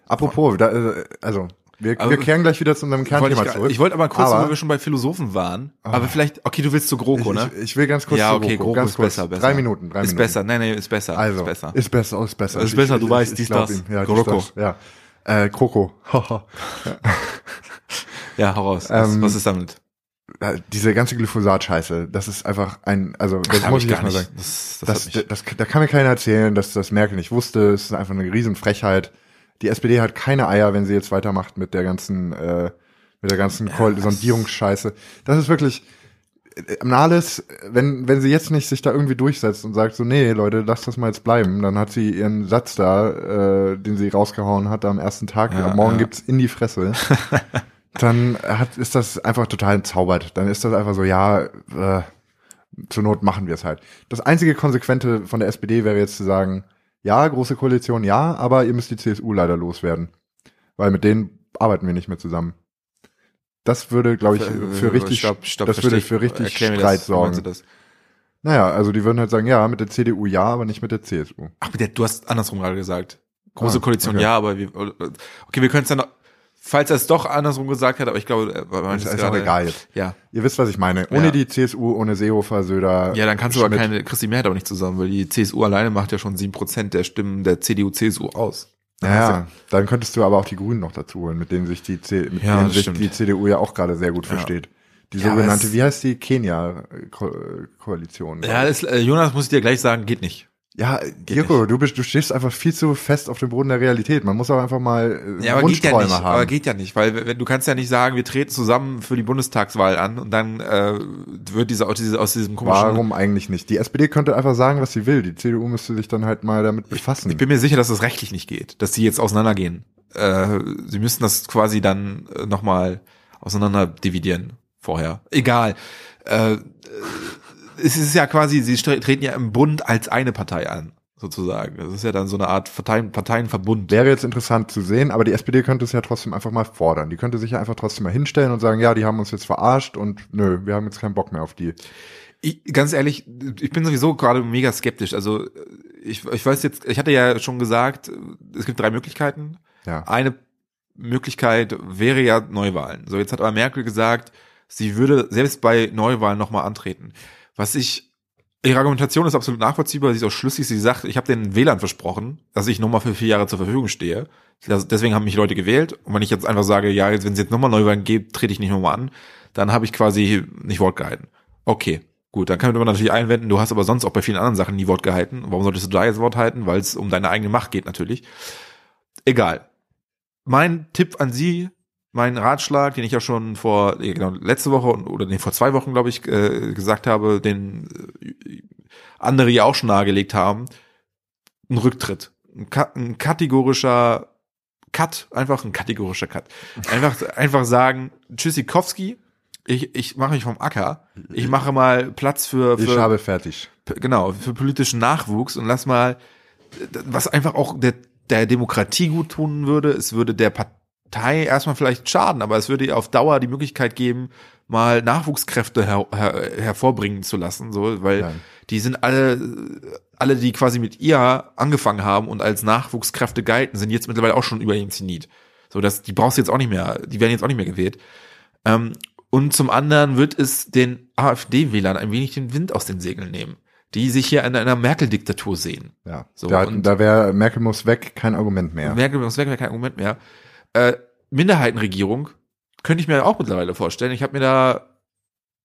Apropos, da, äh, also, wir, Aber- wir kehren gleich wieder zu unserem Kernthema ich, zurück. ich wollte aber kurz, Aber- weil wir schon bei Philosophen waren, aber vielleicht, okay, du willst zu ich, GroKo, ne? ich, ich will ganz kurz ja, zu okay, GroKo, GroKo ist kurz. besser, besser. Drei Minuten, drei ist Minuten. besser, nein, nein, ist besser, Also, ist besser. Ist besser, ist besser. Ist besser, du weißt, dies, das. Ja, dies, GroKo. das, ja. Äh, Kroko. <laughs> Ja, hau raus. Was, Ähm, was ist damit? äh, diese ganze Glyphosat-Scheiße, das ist einfach ein, also das Hab muss ich ich gar jetzt mal sagen. Das, das, Das, ich. das, da kann mir keiner erzählen, dass das Merkel nicht wusste. Es ist einfach eine Riesenfrechheit. Die SPD hat keine Eier, wenn sie jetzt weitermacht mit der ganzen, äh, mit der ganzen das- Sondierungsscheiße. Das ist wirklich, äh, Nahles, wenn, wenn sie jetzt nicht sich da irgendwie durchsetzt und sagt so, nee, Leute, lasst das mal jetzt bleiben, dann hat sie ihren Satz da, äh, den sie rausgehauen hat am ersten Tag, Ja, am Morgen ja. gibt's in die Fresse. <laughs> dann hat, ist das einfach total entzaubert. Dann ist das einfach so, ja, äh, zur Not machen wir es halt. Das einzige Konsequente von der SPD wäre jetzt zu sagen, ja, große Koalition, ja, aber ihr müsst die CSU leider loswerden. Weil mit denen arbeiten wir nicht mehr zusammen. Das würde, glaube ich, für richtig, Stopp, stopp, das würde für richtig Streit sorgen. Naja, also die würden halt sagen, ja, mit der CDU ja, aber nicht mit der CSU. Ach, mit der, du hast andersrum gerade gesagt. Große Ah, Koalition, okay. ja, aber wir, okay, wir können es dann noch, falls er es doch andersrum gesagt hat, aber ich glaube, er meint Ist, es ist auch egal jetzt. Ja. Ihr wisst, was ich meine. Ohne Ja. die CSU, ohne Seehofer, Söder. Ja, dann kannst du aber Schmidt. keine, kriegst die Mehrheit auch nicht zusammen, weil die CSU alleine macht ja schon sieben Prozent der Stimmen der CDU, CSU aus. Ja, ja, dann könntest du aber auch die Grünen noch dazu holen, mit denen sich die, C mit Ja, denen sich stimmt. die CDU ja auch gerade sehr gut versteht. Die Ja, sogenannte, wie heißt die Kenia-Koalition? Ja, das, äh, Jonas muss ich dir gleich sagen, geht nicht. Ja, Giro, du bist, du stehst einfach viel zu fest auf dem Boden der Realität. Man muss auch einfach mal äh, Ja, aber geht ja Wunschträume nicht. haben. Aber geht ja nicht, weil wenn du kannst ja nicht sagen, wir treten zusammen für die Bundestagswahl an und dann äh, wird diese aus, diese, aus diesem komischen. Warum eigentlich nicht? Die SPD könnte einfach sagen, was sie will. Die CDU müsste sich dann halt mal damit befassen. Ich bin mir sicher, dass das rechtlich nicht geht, dass die jetzt auseinandergehen. Äh, sie müssten das quasi dann äh, nochmal auseinander dividieren vorher. Egal. Äh, äh, es ist ja quasi, sie treten ja im Bund als eine Partei an, sozusagen. Das ist ja dann so eine Art Parteien, Parteienverbund. Wäre jetzt interessant zu sehen, aber die SPD könnte es ja trotzdem einfach mal fordern. Die könnte sich ja einfach trotzdem mal hinstellen und sagen, ja, die haben uns jetzt verarscht und nö, wir haben jetzt keinen Bock mehr auf die. Ich, ganz ehrlich, ich bin sowieso gerade mega skeptisch. Also ich, ich weiß jetzt, ich hatte ja schon gesagt, es gibt drei Möglichkeiten. Ja. Eine Möglichkeit wäre ja Neuwahlen. So, jetzt hat aber Merkel gesagt, sie würde selbst bei Neuwahlen nochmal antreten. Was ich, ihre Argumentation ist absolut nachvollziehbar, sie ist auch schlüssig. Sie sagt, ich habe den Wählern versprochen, dass ich nochmal für vier Jahre zur Verfügung stehe. Deswegen haben mich Leute gewählt. Und wenn ich jetzt einfach sage, ja, jetzt, wenn es jetzt nochmal Neuwahlen gibt, trete ich nicht nochmal an, dann habe ich quasi nicht Wort gehalten. Okay. Gut, dann könnte man natürlich einwenden, du hast aber sonst auch bei vielen anderen Sachen nie Wort gehalten. Warum solltest du da jetzt Wort halten? Weil es um deine eigene Macht geht natürlich. Egal mein Tipp an Sie, mein Ratschlag, den ich ja schon vor genau, letzte Woche und- oder nee, vor zwei Wochen, glaube ich, äh, gesagt habe, den äh, andere ja auch schon nahegelegt haben, ein Rücktritt. Ein, ein kategorischer Cut, einfach ein kategorischer Cut. Einfach, einfach sagen, Tschüssikowski, ich, ich mache mich vom Acker, ich mache mal Platz für, Ich für habe fertig. genau, für politischen Nachwuchs und lass mal, was einfach auch der, der Demokratie gut tun würde, es würde der Partei erstmal vielleicht schaden, aber es würde ihr auf Dauer die Möglichkeit geben, mal Nachwuchskräfte her, her, hervorbringen zu lassen, so, weil Ja. die sind alle, alle, die quasi mit ihr angefangen haben und als Nachwuchskräfte galten, sind jetzt mittlerweile auch schon über ihren Zenit. So, dass, die brauchst du jetzt auch nicht mehr, die werden jetzt auch nicht mehr gewählt. Ähm, und zum anderen wird es den AfD-Wählern ein wenig den Wind aus den Segeln nehmen, die sich hier in einer Merkel-Diktatur sehen. Ja. So, da da wäre Merkel muss weg, kein Argument mehr. Merkel muss weg, kein Argument mehr. Äh, Minderheitenregierung könnte ich mir auch mittlerweile vorstellen. Ich habe mir da,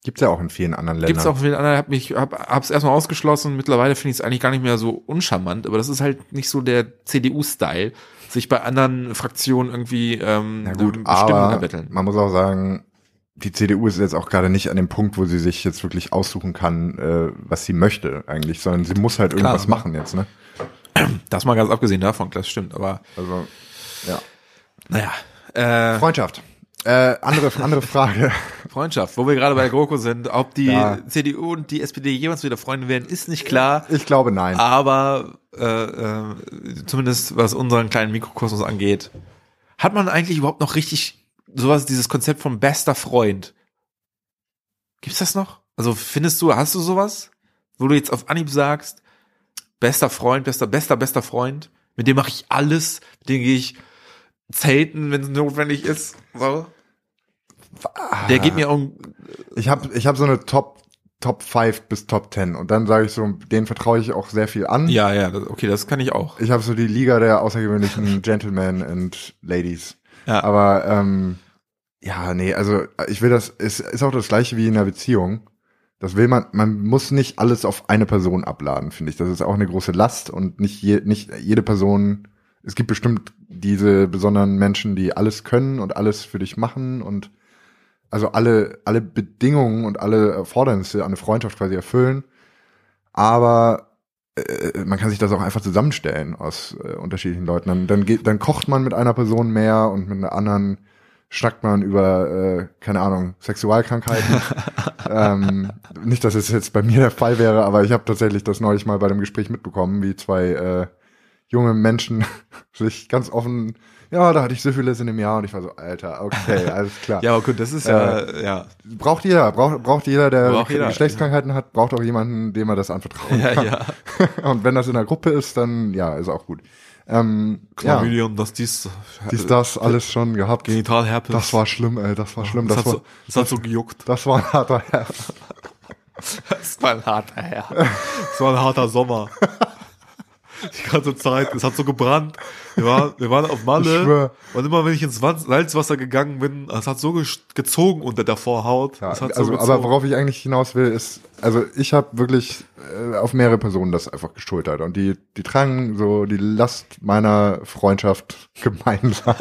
Gibt's ja auch in vielen anderen Ländern. gibt's auch viele andere, hab mich, hab, hab's erstmal ausgeschlossen. Mittlerweile finde ich es eigentlich gar nicht mehr so uncharmant, aber das ist halt nicht so der CDU-Style, sich bei anderen Fraktionen irgendwie ähm, Na gut, Stimmen aber erbetteln. man muss auch sagen, die CDU ist jetzt auch gerade nicht an dem Punkt, wo sie sich jetzt wirklich aussuchen kann, äh, was sie möchte eigentlich, sondern sie muss halt Klar. irgendwas machen jetzt, ne? Das mal ganz abgesehen davon, das stimmt, aber Also, ja. Naja. Äh, Freundschaft. Äh, andere, andere Frage. <laughs> Freundschaft, wo wir gerade bei GroKo sind, ob die Ja. CDU und die SPD jemals wieder Freunde werden, ist nicht klar. Ich glaube nein. Aber äh, äh, zumindest was unseren kleinen Mikrokosmos angeht, hat man eigentlich überhaupt noch richtig sowas, dieses Konzept von bester Freund? Gibt's das noch? Also findest du, hast du sowas, wo du jetzt auf Anhieb sagst, bester Freund, bester, bester, bester Freund, mit dem mache ich alles, mit dem gehe ich zelten, wenn es notwendig ist. So. Der geht mir um. Ich habe ich hab so eine Top Top 5 bis Top 10 und dann sage ich so, denen vertraue ich auch sehr viel an. Ja, ja, okay, das kann ich auch. Ich habe so die Liga der außergewöhnlichen <laughs> Gentlemen and Ladies. Ja. Aber ähm, Ja, nee, also ich will das, es ist auch das gleiche wie in einer Beziehung. Das will man, man muss nicht alles auf eine Person abladen, finde ich. Das ist auch eine große Last und nicht, je, nicht jede Person, es gibt bestimmt diese besonderen Menschen, die alles können und alles für dich machen und also alle, alle Bedingungen und alle Erfordernisse an eine Freundschaft quasi erfüllen. Aber äh, man kann sich das auch einfach zusammenstellen aus äh, unterschiedlichen Leuten. Dann, dann, geht, dann kocht man mit einer Person mehr und mit einer anderen schnackt man über, äh, keine Ahnung, Sexualkrankheiten. <laughs> ähm, nicht, dass es jetzt bei mir der Fall wäre, aber ich habe tatsächlich das neulich mal bei dem Gespräch mitbekommen, wie zwei äh, junge Menschen <laughs> sich ganz offen, ja, da hatte ich Syphilis in dem Jahr und ich war so, Alter, okay, <laughs> alles klar. Ja, aber gut, das ist ja, ja. Braucht jeder, braucht, braucht jeder, der Braucht jeder, Geschlechtskrankheiten hat, braucht auch jemanden, dem er das anvertrauen Ja, kann. ja. <laughs> Und wenn das in der Gruppe ist, dann ja, ist auch gut. Ähm, ja, Chlamydien, dass dies, dies, das alles schon gehabt. Genitalherpes. Das war schlimm, ey, das war schlimm. das, Das hat war, so, das hat so gejuckt. das war ein harter Herr. Das war ein harter Herr. Das war ein harter Sommer. Die ganze Zeit, es hat so gebrannt. Wir waren, wir waren auf Malle und immer wenn ich ins Salzwasser gegangen bin, es hat so gezogen unter der Vorhaut. Ja, hat also, so aber worauf ich eigentlich hinaus will, ist, also ich habe wirklich äh, auf mehrere Personen das einfach geschultert und die, die tragen so die Last meiner Freundschaft <laughs> gemeinsam.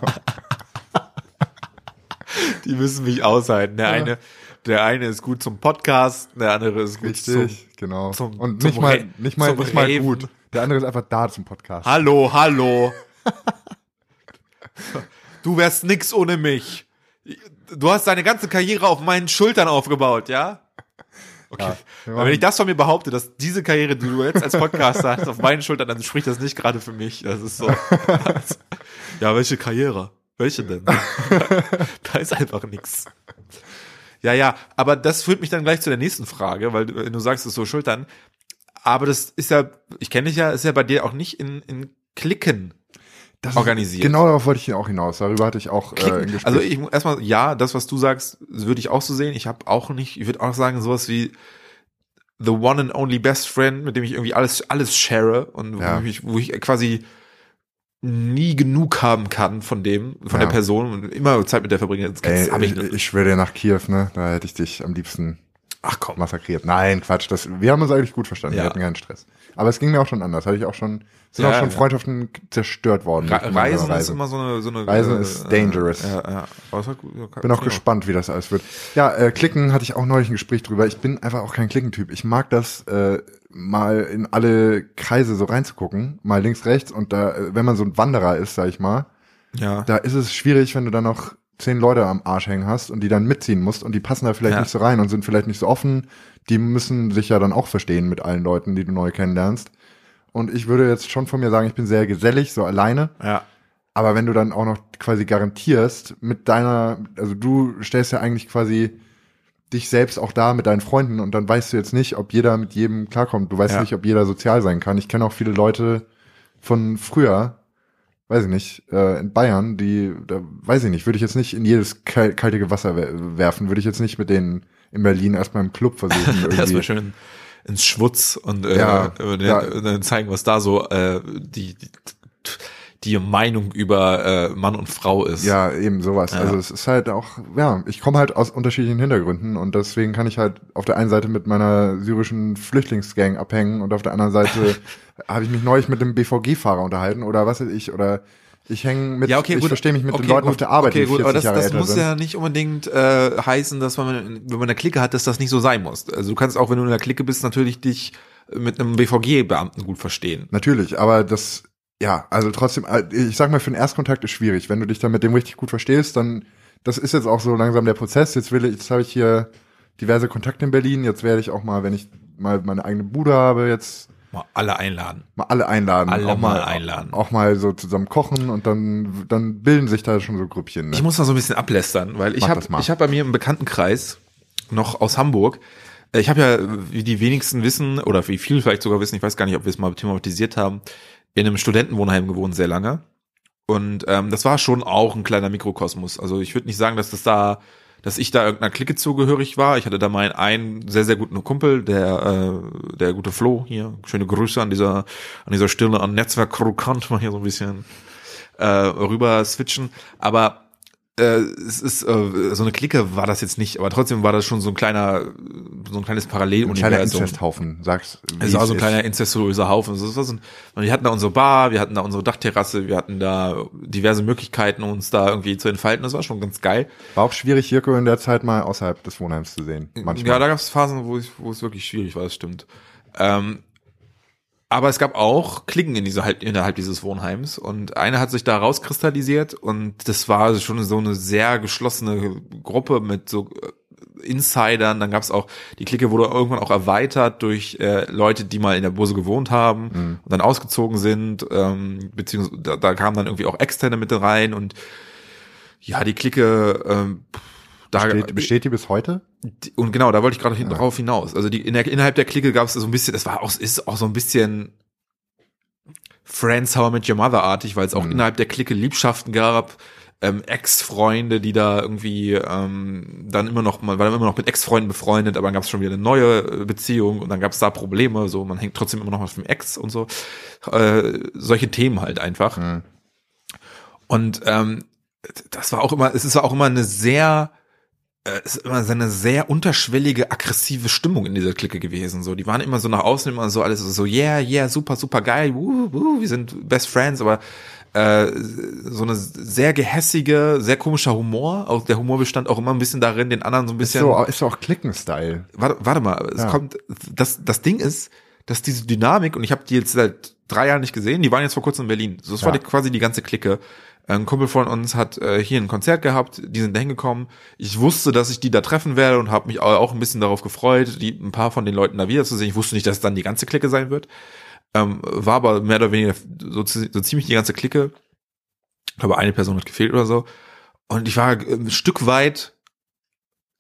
Die müssen mich aushalten. Der eine, der eine ist gut zum Podcast, der andere ist gut Richtig, zum. genau. zum- und zum nicht mal, Re- nicht mal, zum nicht mal gut. Der andere ist einfach da zum Podcast. Hallo, hallo. Du wärst nix ohne mich. Du hast deine ganze Karriere auf meinen Schultern aufgebaut, ja? Okay. Ja, wenn ich das von mir behaupte, dass diese Karriere, die du jetzt als Podcaster hast, auf meinen Schultern, dann spricht das nicht gerade für mich. Das ist so. <laughs> ja, welche Karriere? Welche denn? <laughs> da ist einfach nix. Ja, ja, aber das führt mich dann gleich zu der nächsten Frage, weil du, du sagst es so Schultern. Aber das ist ja, ich kenne dich ja, ist ja bei dir auch nicht in, in Klicken Das organisiert. Genau darauf wollte ich auch hinaus. Darüber hatte ich auch äh, ein. Gespräch. Also ich muss erstmal, ja, das, was du sagst, würde ich auch so sehen. Ich habe auch nicht, ich würde auch sagen, sowas wie the one and only best friend, mit dem ich irgendwie alles, alles share und Ja. wo, ich, wo ich quasi nie genug haben kann von dem, von Ja. der Person und immer Zeit mit der verbringe. Das, Ey, ich ich schwöre dir nach Kiew, ne? Da hätte ich dich am liebsten Ach komm. massakriert. Nein, Quatsch. Das, wir haben uns eigentlich gut verstanden. Wir hatten keinen Stress. Aber es ging mir auch schon anders. Hatte ich auch schon, sind auch schon. Freundschaften zerstört worden. Reisen ist immer so eine, so eine Reisen äh, ist dangerous. Ja, ja. Ja, Bin auch ja. gespannt, wie das alles wird. Ja, äh, Klicken hatte ich auch neulich ein Gespräch drüber. Ich bin einfach auch kein Klickentyp. Ich mag das, äh, mal in alle Kreise so reinzugucken, mal links, rechts. Und da, äh, wenn man so ein Wanderer ist, sag ich mal, Ja. da ist es schwierig, wenn du dann noch zehn Leute am Arsch hängen hast und die dann mitziehen musst und die passen da vielleicht Ja. nicht so rein und sind vielleicht nicht so offen. Die müssen sich ja dann auch verstehen mit allen Leuten, die du neu kennenlernst. Und ich würde jetzt schon von mir sagen, ich bin sehr gesellig, so alleine. ja. Aber wenn du dann auch noch quasi garantierst mit deiner, also du stellst ja eigentlich quasi dich selbst auch da mit deinen Freunden und dann weißt du jetzt nicht, ob jeder mit jedem klarkommt. Du weißt Ja. nicht, ob jeder sozial sein kann. Ich kenne auch viele Leute von früher, weiß ich nicht, äh, in Bayern, die, da weiß ich nicht, würde ich jetzt nicht in jedes kal kalte Wasser we- werfen, würde ich jetzt nicht mit denen in Berlin erstmal im Club versuchen. <laughs> Erstmal irgendwie. schön ins Schwutz und äh, Ja, den, und dann zeigen, was da so äh, die, die die Meinung über äh, Mann und Frau ist. Ja, eben sowas. Ja. Also es ist halt auch, ja, ich komme halt aus unterschiedlichen Hintergründen und deswegen kann ich halt auf der einen Seite mit meiner syrischen Flüchtlingsgang abhängen und auf der anderen Seite <laughs> habe ich mich neulich mit dem BVG-Fahrer unterhalten oder was weiß ich, oder ich hänge mit, Ja, okay, ich verstehe mich mit okay, den Leuten gut. auf der Arbeit, okay, die gut, 40 aber das, das muss sind. ja nicht unbedingt äh, heißen, dass man, wenn man eine Clique hat, dass das nicht so sein muss. Also du kannst auch, wenn du in einer Clique bist, natürlich dich mit einem BVG-Beamten gut verstehen. Natürlich, aber das, ja, also trotzdem, äh, ich sag mal, für den Erstkontakt ist schwierig. Wenn du dich dann mit dem richtig gut verstehst, dann, das ist jetzt auch so langsam der Prozess. Jetzt will ich, jetzt habe ich hier diverse Kontakte in Berlin. Jetzt werde ich auch mal, wenn ich mal meine eigene Bude habe, jetzt Mal alle einladen. mal alle einladen. Alle auch mal einladen. Auch mal so zusammen kochen und dann, dann bilden sich da schon so Grüppchen. Ne? Ich muss mal so ein bisschen ablästern, weil ich habe ich habe bei mir im Bekanntenkreis noch aus Hamburg. äh, Ich habe ja, wie die wenigsten wissen oder wie viele vielleicht sogar wissen, ich weiß gar nicht, ob wir es mal thematisiert haben, in einem Studentenwohnheim gewohnt sehr lange. Und ähm, das war schon auch ein kleiner Mikrokosmos. Also ich würde nicht sagen, dass das da, dass ich da irgendeiner Clique zugehörig war. Ich hatte da meinen einen sehr, sehr guten Kumpel, der, äh, der gute Flo hier. Schöne Grüße an dieser, an dieser Stelle an Netzwerk Krokant, mal hier so ein bisschen äh, rüber switchen. Aber äh, es ist äh, so eine Clique war das jetzt nicht, aber trotzdem war das schon so ein kleiner, so ein kleines Ein kleiner Paralleluniversum. Inzesthaufen, sag's. wie Es war so ein kleiner incestuöser Haufen. War so ein, und wir hatten da unsere Bar, wir hatten da unsere Dachterrasse, wir hatten da diverse Möglichkeiten, uns da irgendwie zu entfalten. Das war schon ganz geil. War auch schwierig, Jirko in der Zeit mal außerhalb des Wohnheims zu sehen. Manchmal. Ja, da gab es Phasen, wo, ich, wo es wirklich schwierig war, das stimmt. Ähm, aber es gab auch Klicken in dieser, innerhalb dieses Wohnheims. Und eine hat sich da rauskristallisiert. Und das war schon so eine sehr geschlossene Gruppe mit so äh, Insidern. Dann gab es auch, die Clique wurde irgendwann auch erweitert durch äh, Leute, die mal in der Burse gewohnt haben und dann ausgezogen sind, ähm, beziehungsweise da, da kamen dann irgendwie auch Externe mit rein. Und ja, die Clique ähm, da Besteht, besteht die bis heute? die- und genau, da wollte ich gerade hin, drauf hinaus. Also die in der, innerhalb der Clique gab es so ein bisschen, das war auch, ist auch so ein bisschen Friends How I Met Your Mother artig, weil es auch innerhalb der Clique Liebschaften gab, ähm, Ex-Freunde, die da irgendwie ähm, dann immer noch, man war dann immer noch mit Ex-Freunden befreundet, aber dann gab es schon wieder eine neue äh, Beziehung und dann gab es da Probleme, so man hängt trotzdem immer noch auf dem Ex und so. Äh, solche Themen halt einfach. Und ähm, das war auch immer, es ist auch immer eine sehr es ist immer so eine sehr unterschwellige, aggressive Stimmung in dieser Clique gewesen. So, die waren immer so nach außen immer so alles so, yeah, yeah, super, super geil, wuh, wuh, wir sind Best Friends, aber äh, so eine sehr gehässige, sehr komischer Humor. Auch der Humor bestand auch immer ein bisschen darin, den anderen so ein Ist bisschen. so, ist so auch Klicken-Style. Warte, warte mal, es Ja. kommt. Das, das Ding ist, dass diese Dynamik und ich habe die jetzt seit drei Jahren nicht gesehen. Die waren jetzt vor kurzem in Berlin. So, das war Ja. die, quasi die ganze Clique. Ein Kumpel von uns hat äh, hier ein Konzert gehabt, die sind da hingekommen. Ich wusste, dass ich die da treffen werde und habe mich au- auch ein bisschen darauf gefreut, die ein paar von den Leuten da wiederzusehen. Ich wusste nicht, dass es dann die ganze Clique sein wird. Ähm, war aber mehr oder weniger so, so ziemlich die ganze Clique. Aber eine Person hat gefehlt oder so. Und ich war äh, ein Stück weit,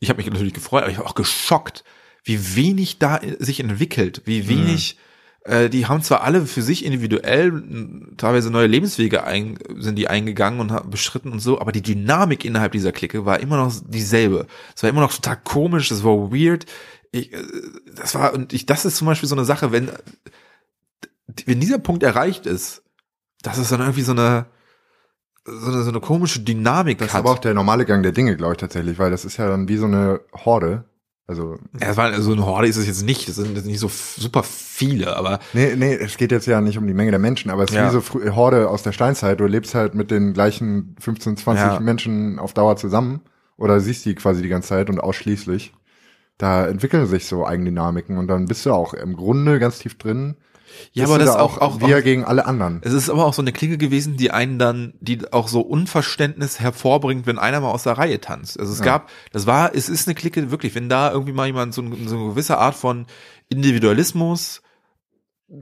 ich habe mich natürlich gefreut, aber ich war auch geschockt, wie wenig da sich entwickelt, wie wenig äh, die haben zwar alle für sich individuell teilweise neue Lebenswege ein, sind die eingegangen und beschritten und so, aber die Dynamik innerhalb dieser Clique war immer noch dieselbe. Es war immer noch total komisch, das war weird. Ich, äh, das war und ich, das ist zum Beispiel so eine Sache, wenn wenn dieser Punkt erreicht ist, dass es dann irgendwie so eine so eine, so eine komische Dynamik Das ist hat. aber auch der normale Gang der Dinge, glaube ich tatsächlich, weil das ist ja dann wie so eine Horde. Also, Ja, es war, so eine Horde ist es jetzt nicht, das sind jetzt nicht so super viele, aber nee, nee, es geht jetzt ja nicht um die Menge der Menschen, aber es ist Ja. wie so Horde aus der Steinzeit. Du lebst halt mit den gleichen 15, 20 Ja. Menschen auf Dauer zusammen oder siehst die quasi die ganze Zeit und ausschließlich. Da entwickeln sich so Eigendynamiken und dann bist du auch im Grunde ganz tief drin. Ja, Bist aber das da auch, auch, wir auch gegen alle anderen. es ist aber auch so eine Clique gewesen, die einen dann, die auch so Unverständnis hervorbringt, wenn einer mal aus der Reihe tanzt. Also es Ja. gab, das war, es ist eine Clique wirklich, wenn da irgendwie mal jemand so, ein- so eine gewisse Art von Individualismus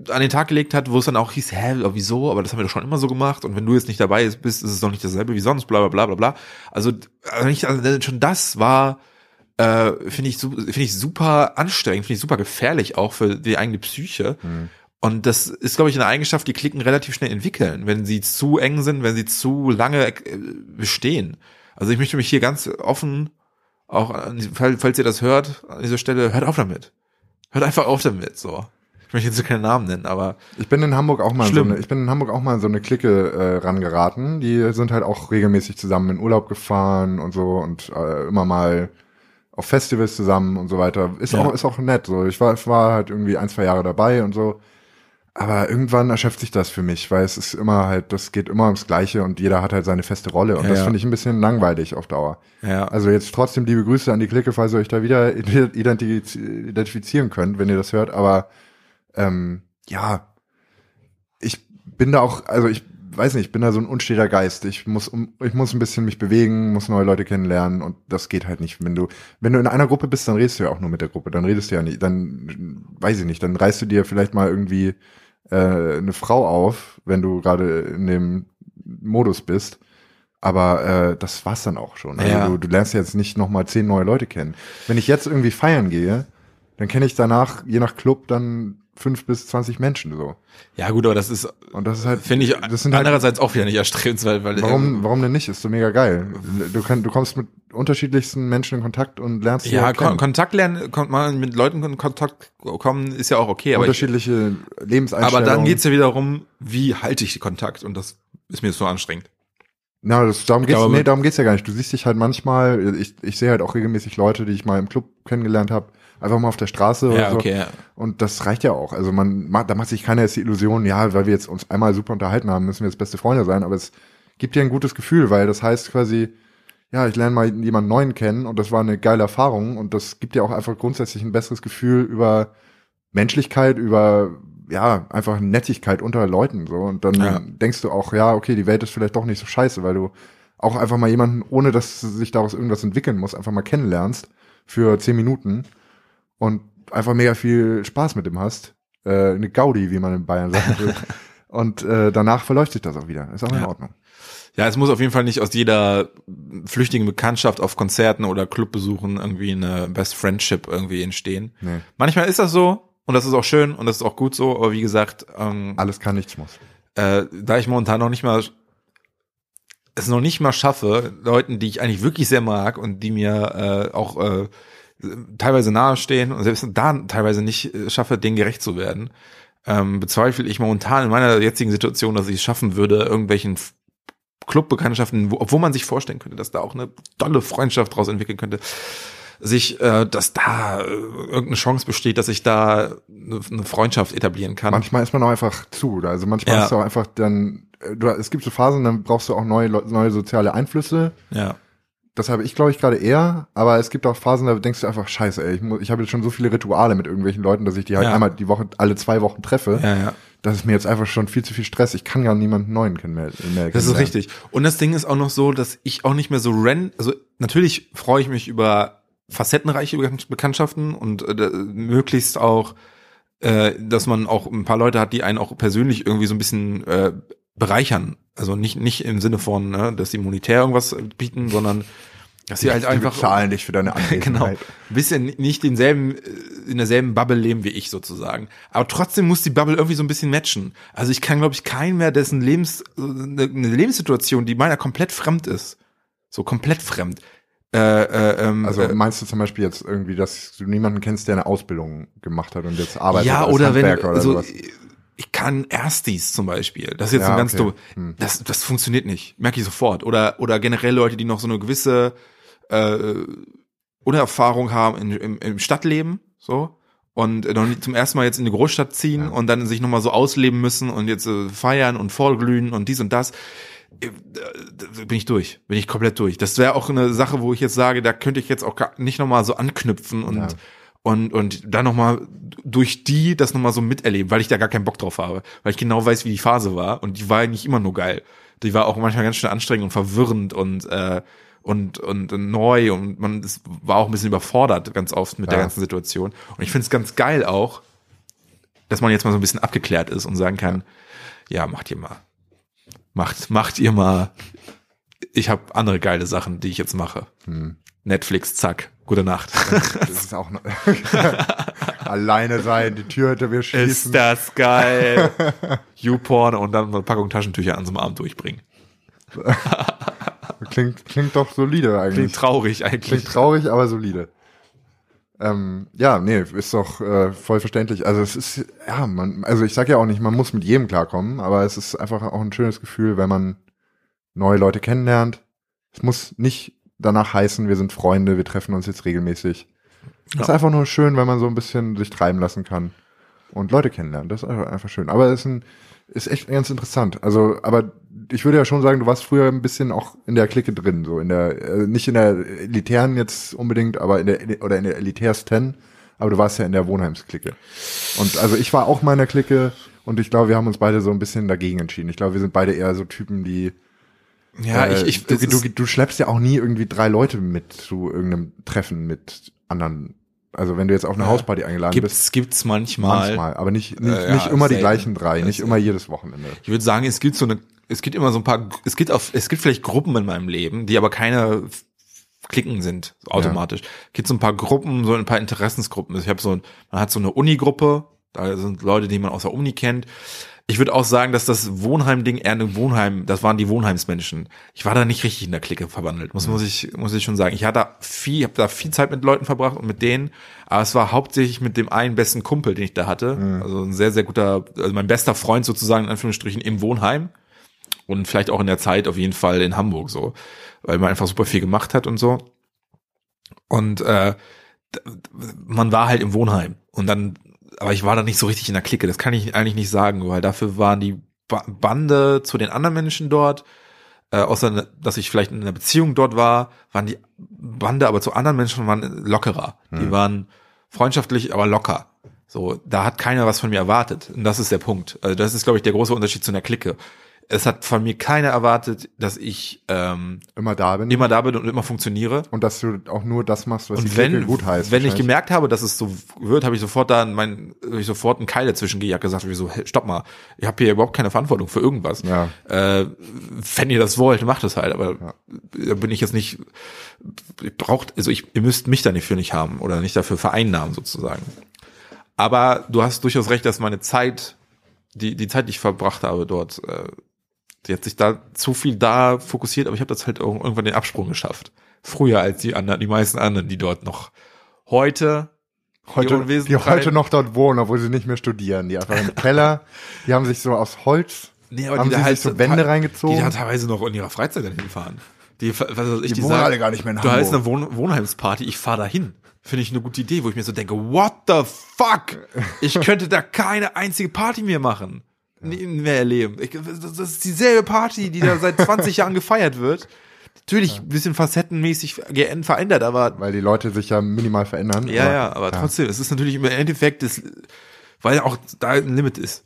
an den Tag gelegt hat, wo es dann auch hieß, hä, aber wieso, aber das haben wir doch schon immer so gemacht und wenn du jetzt nicht dabei bist, ist es doch nicht dasselbe wie sonst, bla bla bla bla bla. Also, also also schon das war, äh, finde ich, finde ich super anstrengend, finde ich super gefährlich auch für die eigene Psyche. Und das ist, glaube ich, eine Eigenschaft, die Klicken relativ schnell entwickeln, wenn sie zu eng sind, wenn sie zu lange äh, bestehen. Also ich möchte mich hier ganz offen, auch falls ihr das hört, an dieser Stelle, hört auf damit. Hört einfach auf damit, so. Ich möchte jetzt keinen Namen nennen, aber Ich bin in Hamburg auch mal in so eine, ich bin in Hamburg auch mal in so eine Clique äh, rangeraten. Die sind halt auch regelmäßig zusammen in Urlaub gefahren und so und äh, immer mal auf Festivals zusammen und so weiter. Ist Ja. auch ist auch nett. So ich war ich war halt irgendwie ein zwei Jahre dabei und so. Aber irgendwann erschöpft sich das für mich, weil es ist immer halt, das geht immer ums Gleiche und jeder hat halt seine feste Rolle und Ja, das ja. finde ich ein bisschen langweilig auf Dauer. ja, Also jetzt trotzdem liebe Grüße an die Clique, falls ihr euch da wieder identifiz- identifizieren könnt, wenn ihr das hört. Aber ähm, ja, ich bin da auch, also ich weiß nicht, ich bin da so ein unsteter Geist. Ich muss, um, ich muss ein bisschen mich bewegen, muss neue Leute kennenlernen und das geht halt nicht. Wenn du, wenn du in einer Gruppe bist, dann redest du ja auch nur mit der Gruppe. Dann redest du ja nicht, dann weiß ich nicht, dann reißt du dir vielleicht mal irgendwie äh, eine Frau auf, wenn du gerade in dem Modus bist. Aber äh, das war's dann auch schon. Also Ja. du, du lernst jetzt nicht nochmal zehn neue Leute kennen. Wenn ich jetzt irgendwie feiern gehe, dann kenne ich danach, je nach Club, dann fünf bis zwanzig Menschen so. ja gut, aber das ist, Und das ist halt, finde ich, das sind halt, andererseits auch wieder nicht erstrebenswert, weil warum, warum denn nicht? Ist so mega geil. Du, kann, du kommst mit unterschiedlichsten Menschen in Kontakt und lernst ja, halt Kon. Kontakt lernen, kommt man mit Leuten in Kontakt kommen, ist ja auch okay, aber ich, unterschiedliche Lebenseinstellungen. Aber dann geht's ja wieder darum, wie halte ich Kontakt und das ist mir so anstrengend. Na, das, darum geht's, glaube, nee, darum geht's ja gar nicht. Du siehst dich halt manchmal, ich, ich sehe halt auch regelmäßig Leute, die ich mal im Club kennengelernt habe, einfach mal auf der Straße oder Ja, so. okay. Ja. Und das reicht ja auch. Also man macht, da macht sich keiner jetzt die Illusion, ja, weil wir jetzt uns einmal super unterhalten haben, müssen wir jetzt beste Freunde sein. Aber es gibt dir ein gutes Gefühl, weil das heißt quasi, ja, ich lerne mal jemanden Neuen kennen und das war eine geile Erfahrung und das gibt dir auch einfach grundsätzlich ein besseres Gefühl über Menschlichkeit, über ja, einfach Nettigkeit unter Leuten so und dann Ja. denkst du auch, ja, okay, die Welt ist vielleicht doch nicht so scheiße, weil du auch einfach mal jemanden, ohne dass sich daraus irgendwas entwickeln muss, einfach mal kennenlernst für zehn Minuten und einfach mega viel Spaß mit dem hast. Äh, eine Gaudi, wie man in Bayern sagen will. <laughs> und äh, danach verläuft sich das auch wieder. Ist auch in Ja. Ordnung. Ja, es muss auf jeden Fall nicht aus jeder flüchtigen Bekanntschaft auf Konzerten oder Clubbesuchen irgendwie eine Best Friendship irgendwie entstehen. Nee. Manchmal ist das so und das ist auch schön und das ist auch gut so, aber wie gesagt, ähm, Alles kann, nichts muss. äh, da ich momentan noch nicht mal es noch nicht mal schaffe, Leuten, die ich eigentlich wirklich sehr mag und die mir äh, auch äh, teilweise nahestehen und selbst da teilweise nicht äh, schaffe, denen gerecht zu werden, ähm, bezweifle ich momentan in meiner jetzigen Situation, dass ich es schaffen würde, irgendwelchen Clubbekanntschaften, wo, obwohl man sich vorstellen könnte, dass da auch eine tolle Freundschaft daraus entwickeln könnte, sich, äh, dass da äh, irgendeine Chance besteht, dass ich da eine, eine Freundschaft etablieren kann. Manchmal ist man auch einfach zu. Also manchmal Ja. ist auch einfach dann, äh, du, es gibt so Phasen, dann brauchst du auch neue, neue soziale Einflüsse. ja. Das habe ich, glaube ich, gerade eher. Aber es gibt auch Phasen, da denkst du einfach, scheiße, ey, ich, muss- ich habe jetzt schon so viele Rituale mit irgendwelchen Leuten, dass ich die halt Ja. einmal die Woche, alle zwei Wochen treffe. Ja, ja. Das ist mir jetzt einfach schon viel zu viel Stress. Ich kann ja niemanden neuen kennen mehr. mehr Das ist kennenlernen. richtig. Und das Ding ist auch noch so, dass ich auch nicht mehr so ren, also natürlich freue ich mich über facettenreiche Bekan- Bekanntschaften und äh, möglichst auch, äh, dass man auch ein paar Leute hat, die einen auch persönlich irgendwie so ein bisschen äh, bereichern. Also nicht nicht im Sinne von, ne, dass sie monetär irgendwas bieten, sondern dass sie halt einfach bezahlen dich für deine <laughs> Anwesenheit. genau ein bisschen nicht denselben in derselben Bubble leben wie ich sozusagen aber trotzdem muss die Bubble irgendwie so ein bisschen matchen also ich kann glaube ich keinen mehr dessen Lebens äh, eine Lebenssituation die meiner komplett fremd ist so komplett fremd äh, äh, ähm, Also äh, meinst du zum Beispiel jetzt irgendwie, dass du niemanden kennst, der eine Ausbildung gemacht hat und jetzt arbeitet ja als oder wenn Handwerker oder also, sowas? Ich kann Erstis zum Beispiel das ist jetzt Ja, ein ganz okay. dumm Hm. das das funktioniert nicht merke ich sofort oder oder generell Leute die noch so eine gewisse äh, Unerfahrung haben in, im, im Stadtleben, so und noch nicht zum ersten Mal jetzt in die Großstadt ziehen Ja. und dann sich nochmal so ausleben müssen und jetzt äh, feiern und vollglühen und dies und das. Äh, da bin ich durch, bin ich komplett durch. Das wäre auch eine Sache, wo ich jetzt sage, da könnte ich jetzt auch gar nicht nochmal so anknüpfen und Ja. Und und dann nochmal durch die das nochmal so miterleben, weil ich da gar keinen Bock drauf habe, weil ich genau weiß, wie die Phase war und die war nicht immer nur geil. Die war auch manchmal ganz schön anstrengend und verwirrend und äh, und und neu und man es war auch ein bisschen überfordert ganz oft mit der Ja. ganzen Situation. Und ich finde es ganz geil auch, dass man jetzt mal so ein bisschen abgeklärt ist und sagen kann, ja, macht ihr mal. Macht, macht ihr mal. Ich habe andere geile Sachen, die ich jetzt mache. Hm. Netflix, zack, gute Nacht. Das ist auch <laughs> alleine sein, die Tür hinter mir schließen. Ist das geil. <laughs> YouPorn und dann eine Packung Taschentücher an so einem Abend durchbringen. <laughs> Klingt, klingt doch solide eigentlich. Klingt traurig eigentlich. Klingt traurig, aber solide. Ähm, ja, nee, ist doch äh, voll verständlich. Also es ist, ja, man, also ich sag ja auch nicht, man muss mit jedem klarkommen, aber es ist einfach auch ein schönes Gefühl, wenn man neue Leute kennenlernt. Es muss nicht danach heißen, wir sind Freunde, wir treffen uns jetzt regelmäßig. Es ist Ja. einfach nur schön, wenn man so ein bisschen sich treiben lassen kann und Leute kennenlernen. Das ist einfach, schön. Aber es ist, ein, ist echt ganz interessant. Also, aber ich würde ja schon sagen, du warst früher ein bisschen auch in der Clique drin, so in der, äh, nicht in der elitären jetzt unbedingt, aber in der, oder in der elitärsten, aber du warst ja in der Wohnheimsklicke. Und also ich war auch meiner Clique und ich glaube, wir haben uns beide so ein bisschen dagegen entschieden. Ich glaube, wir sind beide eher so Typen, die ja, äh, ich, ich, du, du, du schleppst ja auch nie irgendwie drei Leute mit zu irgendeinem Treffen mit anderen. Also wenn du jetzt auf eine Ja. Hausparty eingeladen bist, gibt's, gibt's manchmal. manchmal, aber nicht, nicht, Äh, ja, nicht immer die gleichen drei, Ja, nicht immer jedes Wochenende. Ich würde sagen, es gibt so eine, es gibt immer so ein paar, es gibt auf, es gibt vielleicht Gruppen in meinem Leben, die aber keine Klicken sind, automatisch. Es gibt so ein paar Gruppen, so ein paar Interessensgruppen. Ich habe so, man hat so eine Uni-Gruppe, da sind Leute, die man aus der Uni kennt. Ich würde auch sagen, dass das Wohnheim-Ding eher ein Wohnheim, das waren die Wohnheimsmenschen. Ich war da nicht richtig in der Clique verwandelt, muss, muss ich, muss ich schon sagen. Ich hatte da viel, habe da viel Zeit mit Leuten verbracht und mit denen, aber es war hauptsächlich mit dem einen besten Kumpel, den ich da hatte. Also ein sehr, sehr guter, also mein bester Freund sozusagen, in Anführungsstrichen, im Wohnheim. Und vielleicht auch in der Zeit auf jeden Fall in Hamburg so, weil man einfach super viel gemacht hat und so. Und äh, man war halt im Wohnheim und dann, aber ich war da nicht so richtig in der Clique. Das kann ich eigentlich nicht sagen, weil dafür waren die ba Bande zu den anderen Menschen dort, äh, außer dass ich vielleicht in einer Beziehung dort war, waren die Bande aber zu anderen Menschen waren lockerer. Die waren freundschaftlich, aber locker. So, da hat keiner was von mir erwartet. Und das ist der Punkt. Also das ist, glaube ich, der große Unterschied zu einer Clique. Es hat von mir keiner erwartet, dass ich ähm, Immer da bin. immer da bin und immer funktioniere. Und dass du auch nur das machst, was Und wenn, gut heißt. wenn ich gemerkt habe, dass es so wird, habe ich sofort da mein, hab ich sofort einen Keil dazwischen gejagt, gesagt, wie so, hey, stopp mal, ich habe hier überhaupt keine Verantwortung für irgendwas. Ja. Äh, wenn ihr das wollt, macht es halt, aber da bin ich jetzt nicht, ich braucht, also ich, ihr müsst mich da nicht für nicht haben oder nicht dafür vereinnahmen sozusagen. Aber du hast durchaus recht, dass meine Zeit, die, die Zeit, die ich verbracht habe dort, äh, die hat sich da zu viel da fokussiert, aber ich habe das halt irgendwann den Absprung geschafft. Früher als die anderen, die meisten anderen, die dort noch heute heute, Unwesen die heute noch dort wohnen, obwohl sie nicht mehr studieren. Die einfach im Keller, die haben sich so aus Holz, Nee, aber haben die sie da halt sich so Wände die reingezogen. da teilweise noch in ihher Freizeit dann hinfahren. Die, was weiß ich, Die die, wohnen sagen, alle gar nicht mehr in Du heißt Hamburg. eine Wohn Wohnheimsparty, ich fahre da hin. Finde ich eine gute Idee, wo ich mir so denke, what the fuck? Ich könnte da keine einzige Party mehr machen. Nie mehr erleben. Ich, das ist dieselbe Party, die da seit 20 <laughs> Jahren gefeiert wird. Natürlich ein bisschen facettenmäßig verändert, aber weil die Leute sich ja minimal verändern. ja, ja, aber trotzdem, es ist natürlich im Endeffekt, das, weil auch da ein Limit ist.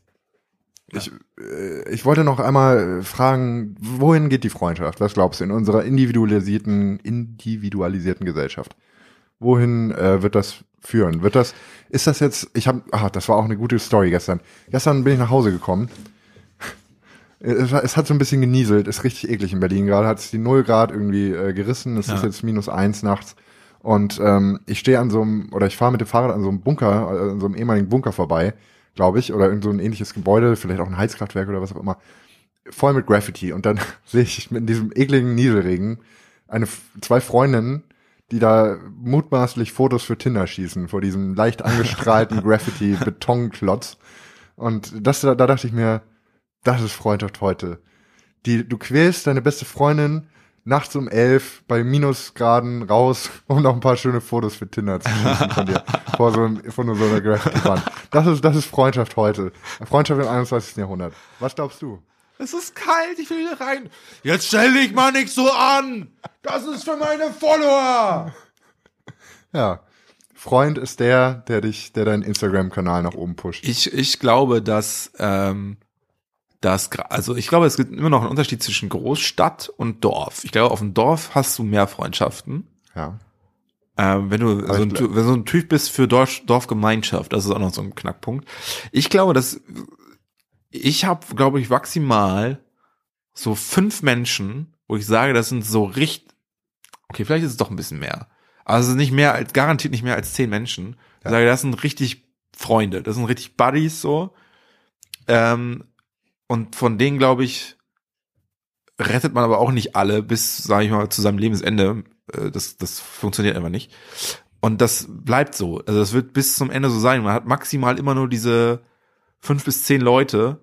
Ich wollte noch einmal fragen, wohin geht die Freundschaft? Was glaubst du in unserer individualisierten, individualisierten Gesellschaft? Wohin äh, wird das führen? Wird das, ist das jetzt, ich habe, ah, das war auch eine gute Story gestern. Gestern bin ich nach Hause gekommen. <laughs> Es, es hat so ein bisschen genieselt, ist richtig eklig in Berlin. Gerade hat es die null Grad irgendwie äh, gerissen. Es ist Ja. jetzt minus eins nachts. Und ähm, ich stehe an so einem, oder ich fahre mit dem Fahrrad an so einem Bunker, äh, an so einem ehemaligen Bunker vorbei, glaube ich, oder irgend so ein ähnliches Gebäude, vielleicht auch ein Heizkraftwerk oder was auch immer, voll mit Graffiti. Und dann <laughs> sehe ich in diesem ekligen Nieselregen eine, zwei Freundinnen, die da mutmaßlich Fotos für Tinder schießen, vor diesem leicht angestrahlten <laughs> Graffiti-Betonklotz. Und das, da, da dachte ich mir, das ist Freundschaft heute. Die, du quälst deine beste Freundin nachts um elf bei Minusgraden raus, <laughs> um noch ein paar schöne Fotos für Tinder zu schießen von dir. <laughs> vor so, einem- von so einer Graffiti-Wand. Das ist, das ist Freundschaft heute. Freundschaft im 21. Jahrhundert. Was glaubst du? Es ist kalt, ich will wieder rein. Jetzt stell dich mal nicht so an. Das ist für meine Follower. Ja. Freund ist der, der dich, der deinen Instagram-Kanal nach oben pusht. Ich, ich glaube, dass, ähm, dass, also ich glaube, es gibt immer noch einen Unterschied zwischen Großstadt und Dorf. Ich glaube, auf dem Dorf hast du mehr Freundschaften. Ja. Ähm, wenn du so ein, wenn du so ein Typ bist für Dorf, Dorfgemeinschaft, das ist auch noch so ein Knackpunkt. Ich glaube, dass ich habe, glaube ich, maximal so fünf Menschen, wo ich sage, das sind so richtig, okay, vielleicht ist es doch ein bisschen mehr. Ist nicht mehr als, garantiert nicht mehr als zehn Menschen. Ich sage, das sind richtig Freunde, das sind richtig Buddies so. Ähm, und von denen, glaube ich, rettet man aber auch nicht alle bis, sage ich mal, zu seinem Lebensende. Äh, Das, das funktioniert einfach nicht. Und das bleibt so. Also das wird bis zum Ende so sein. Man hat maximal immer nur diese fünf bis zehn Leute,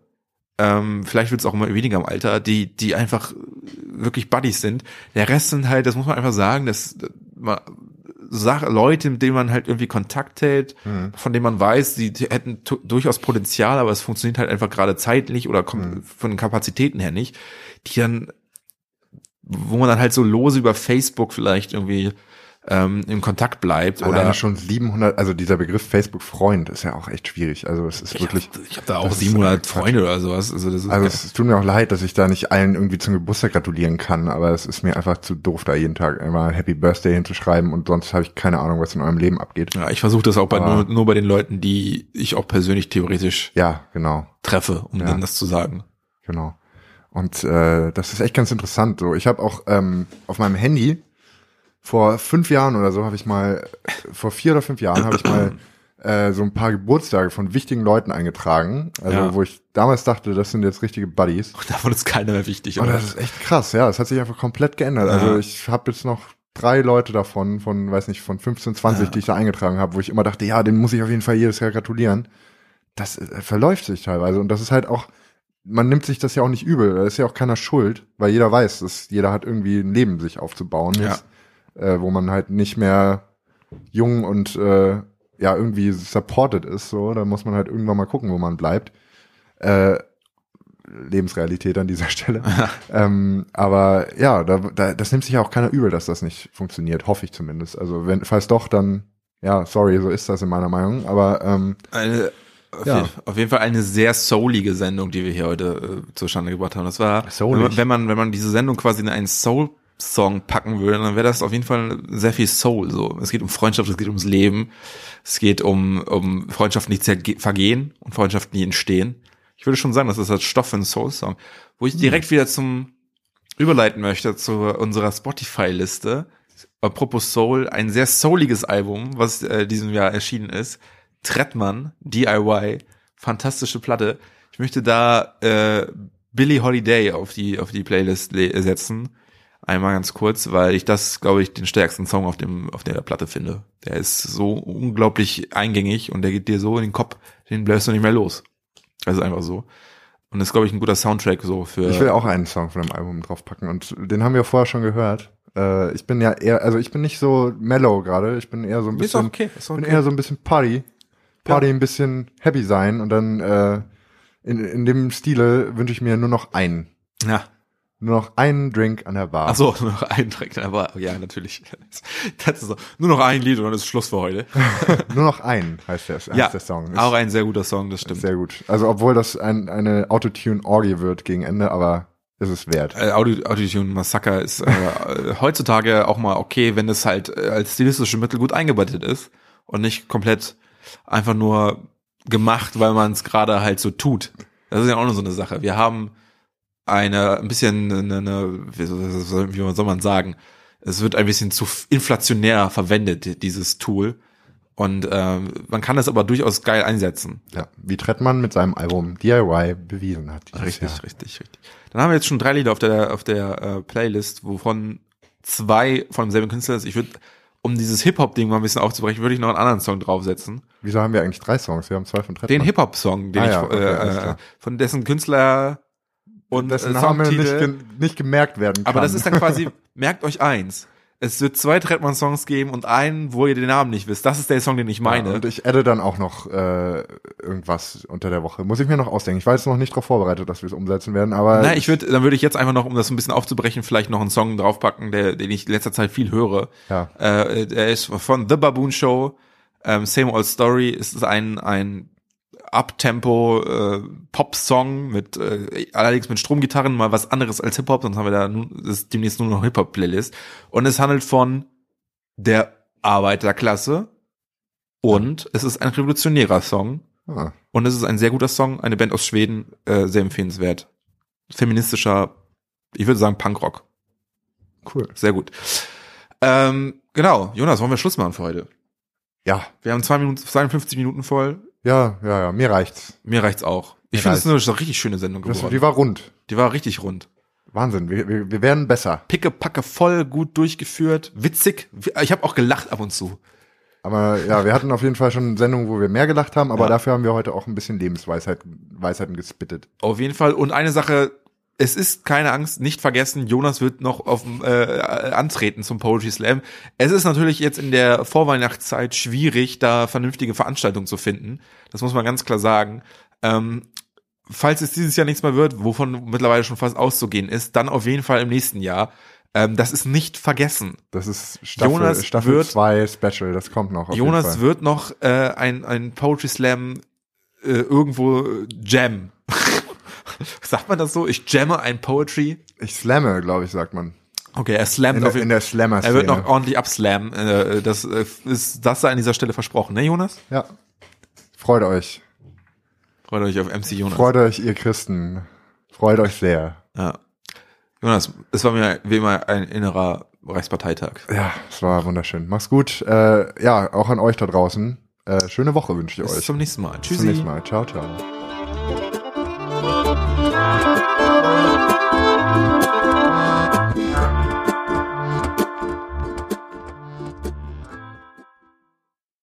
ähm, vielleicht wird es auch immer weniger im Alter, die, die einfach wirklich Buddies sind. Der Rest sind halt, das muss man einfach sagen, das, man, Sach Leute, mit denen man halt irgendwie Kontakt hält, von denen man weiß, die, die hätten durchaus Potenzial, aber es funktioniert halt einfach gerade zeitlich oder kommt von den Kapazitäten her nicht, die dann, wo man dann halt so lose über Facebook vielleicht irgendwie ähm, im Kontakt bleibt Alleine oder schon 700, also dieser Begriff Facebook-Freund ist ja auch echt schwierig. Also es ist wirklich, ich habe ich hab da auch das ist 700 Quatsch. Freunde oder sowas. Also das ist also es tut mir auch leid, dass ich da nicht allen irgendwie zum Geburtstag gratulieren kann, aber es ist mir einfach zu doof, da jeden Tag immer Happy Birthday hinzuschreiben und sonst habe ich keine Ahnung, was in eurem Leben abgeht. ja, ich versuche das auch bei, nur, nur bei den Leuten, die ich auch persönlich theoretisch Ja, genau. treffe, um Ja. denen das zu sagen. Genau. Und äh, das ist echt ganz interessant. So, ich habe auch ähm, auf meinem Handy vor fünf Jahren oder so habe ich mal, vor vier oder fünf Jahren habe ich mal <coughs> äh, so ein paar Geburtstage von wichtigen Leuten eingetragen. Also Ja. wo ich damals dachte, das sind jetzt richtige Buddies. Davon ist keiner mehr wichtig. Und oder? das ist echt krass, ja. Das hat sich einfach komplett geändert. Ja. Also ich habe jetzt noch drei Leute davon, von, weiß nicht, von 15, 20, Ja. die ich da eingetragen habe, wo ich immer dachte, ja, den muss ich auf jeden Fall jedes Jahr gratulieren. Das äh, verläuft sich teilweise. Und das ist halt auch man nimmt sich das ja auch nicht übel. Da ist ja auch keiner schuld, weil jeder weiß, dass jeder hat irgendwie ein Leben sich aufzubauen, Ja. ist, äh, wo man halt nicht mehr jung und äh, ja irgendwie supported ist. So, da muss man halt irgendwann mal gucken, wo man bleibt. Äh, Lebensrealität an dieser <laughs> Stelle. ähm, aber ja, da, da, das nimmt sich ja auch keiner übel, dass das nicht funktioniert, hoffe ich zumindest. Also wenn, falls doch, dann ja, sorry, so ist das in meiner Meinung. Aber ähm, Eine, auf, Ja. jeden, auf jeden Fall eine sehr soulige Sendung, die wir hier heute äh, zustande gebracht haben. Das war, wenn man, wenn man, wenn man diese Sendung quasi in einen Soul-Song packen würde, dann wäre das auf jeden Fall sehr viel Soul. So, es geht um Freundschaft, es geht ums Leben, es geht um, um Freundschaften, die vergehen und Freundschaften, die entstehen. Ich würde schon sagen, das ist das Stoff für einen Soul-Song, wo ich direkt wieder zum überleiten möchte zu unserer Spotify-Liste. Apropos Soul, ein sehr souliges Album, was äh, diesem Jahr erschienen ist. Trettmann, DIY, fantastische Platte. Ich möchte da äh, Billie Holiday auf die auf die Playlist setzen. Einmal ganz kurz, weil ich das, glaube ich, den stärksten Song auf dem auf der Platte finde. Der ist so unglaublich eingängig und der geht dir so in den Kopf, den bläst du nicht mehr los. Das ist einfach so. Und ist, glaube ich, ein guter Soundtrack so für. Ich will auch einen Song von dem Album draufpacken und den haben wir vorher schon gehört. Äh, ich bin ja eher, also ich bin nicht so mellow gerade, ich bin eher so ein bisschen, okay, auch bin okay. eher so ein bisschen Party, Party ein bisschen happy sein und dann äh, in, in dem Stile wünsche ich mir nur noch einen, ja. Nur noch einen Drink an der Bar. Ach so, <laughs> nur noch ein Track, aber ja, natürlich. <laughs> Das ist so. Nur noch ein Lied und dann ist Schluss für heute. <laughs> Nur noch einen heißt der, heißt ja, der Song. Ist auch ein sehr guter Song, das stimmt. sehr gut. Also obwohl das ein, eine Autotune-Orgie wird gegen Ende, aber ist es wert. Äh, Autotune Massaker ist äh, heutzutage auch mal okay, wenn es halt äh, als stilistische Mittel gut eingebettet ist und nicht komplett einfach nur gemacht, weil man es gerade halt so tut. Das ist ja auch nur so eine Sache. Wir haben eine ein bisschen eine, eine wie, soll, man sagen, es wird ein bisschen zu inflationär verwendet dieses Tool und ähm, man kann es aber durchaus geil einsetzen. Ja, wie Trettmann mit seinem Album DIY bewiesen hat. Richtig, Jahr. richtig, richtig. Dann haben wir jetzt schon drei Lieder auf der auf der äh, Playlist, wovon zwei von demselben Künstler ist. Ich würde, um dieses Hip-Hop-Ding mal ein bisschen aufzubrechen, würde ich noch einen anderen Song draufsetzen. Wieso haben wir eigentlich drei Songs? Wir haben zwei von Den Trettmann. Hip-Hop-Song, den Ah ich ja, okay, äh, klar. von dessen Künstler und dessen äh, Name nicht, ge nicht gemerkt werden kann. Aber das ist dann quasi, merkt euch eins. Es wird zwei Trettmann-Songs geben und einen, wo ihr den Namen nicht wisst. Das ist der Song, den ich meine. Ja, und ich adde dann auch noch äh, irgendwas unter der Woche. Muss ich mir noch ausdenken. Ich war jetzt noch nicht darauf vorbereitet, dass wir es umsetzen werden, aber Nein, ich würde, dann würde ich jetzt einfach noch, um das ein bisschen aufzubrechen, vielleicht noch einen Song draufpacken, der, den ich in letzter Zeit viel höre. Ja. Äh, der ist von The Baboon Show, ähm, Same Old Story. Es ist ein, ein Uptempo äh, Pop-Song mit äh, allerdings mit Stromgitarren, mal was anderes als Hip-Hop, sonst haben wir da nun, ist demnächst nur noch Hip-Hop-Playlist. Und es handelt von der Arbeiterklasse und es ist ein revolutionärer Song. ah, Und es ist ein sehr guter Song, eine Band aus Schweden, äh, sehr empfehlenswert. Feministischer, ich würde sagen Punkrock. cool. Sehr gut. Ähm, genau, Jonas, wollen wir Schluss machen für heute? Ja, Wir haben zwei Minuten, 52 Minuten voll. Ja, ja, ja. Mir reicht's. Mir reicht's auch. Ich finde, es ist eine richtig schöne Sendung geworden. die war rund. Die war richtig rund. Wahnsinn. Wir, wir, wir werden besser. Picke, packe, voll, gut durchgeführt, witzig. Ich habe auch gelacht ab und zu. Aber ja, wir hatten auf jeden Fall schon Sendungen, wo wir mehr gelacht haben, aber Ja. dafür haben wir heute auch ein bisschen Lebensweisheit, Weisheiten gespittet. Auf jeden Fall. Und eine Sache, es ist keine Angst, nicht vergessen, Jonas wird noch auf äh, antreten zum Poetry Slam. Es ist natürlich jetzt in der Vorweihnachtszeit schwierig, da vernünftige Veranstaltungen zu finden. Das muss man ganz klar sagen. Ähm, falls es dieses Jahr nichts mehr wird, wovon mittlerweile schon fast auszugehen ist, dann auf jeden Fall im nächsten Jahr. Ähm, das ist nicht vergessen. Das ist Staffel Jonas Staffel wird- 2 Special, das kommt noch. Jonas wird noch äh, ein, ein Poetry Slam äh, irgendwo äh, jam. <laughs> <laughs> Sagt man das so? Ich jamme ein Poetry. Ich slamme, glaube ich, sagt man. Okay, er slammt In auf der, in der slammer Er wird noch ordentlich abslammen. Äh, das äh, ist das sei an dieser Stelle versprochen, ne, Jonas? Ja. Freut euch. Freut euch auf MC Jonas. Freut euch, ihr Christen. Freut euch sehr. Ja. Jonas, es war mir wie immer ein innerer Reichsparteitag. Ja, es war wunderschön. Mach's gut. Äh, ja, auch an euch da draußen. Äh, schöne Woche wünsche ich Bis euch. zum nächsten Mal. Bis Tschüssi. zum nächsten Mal. Ciao, ciao.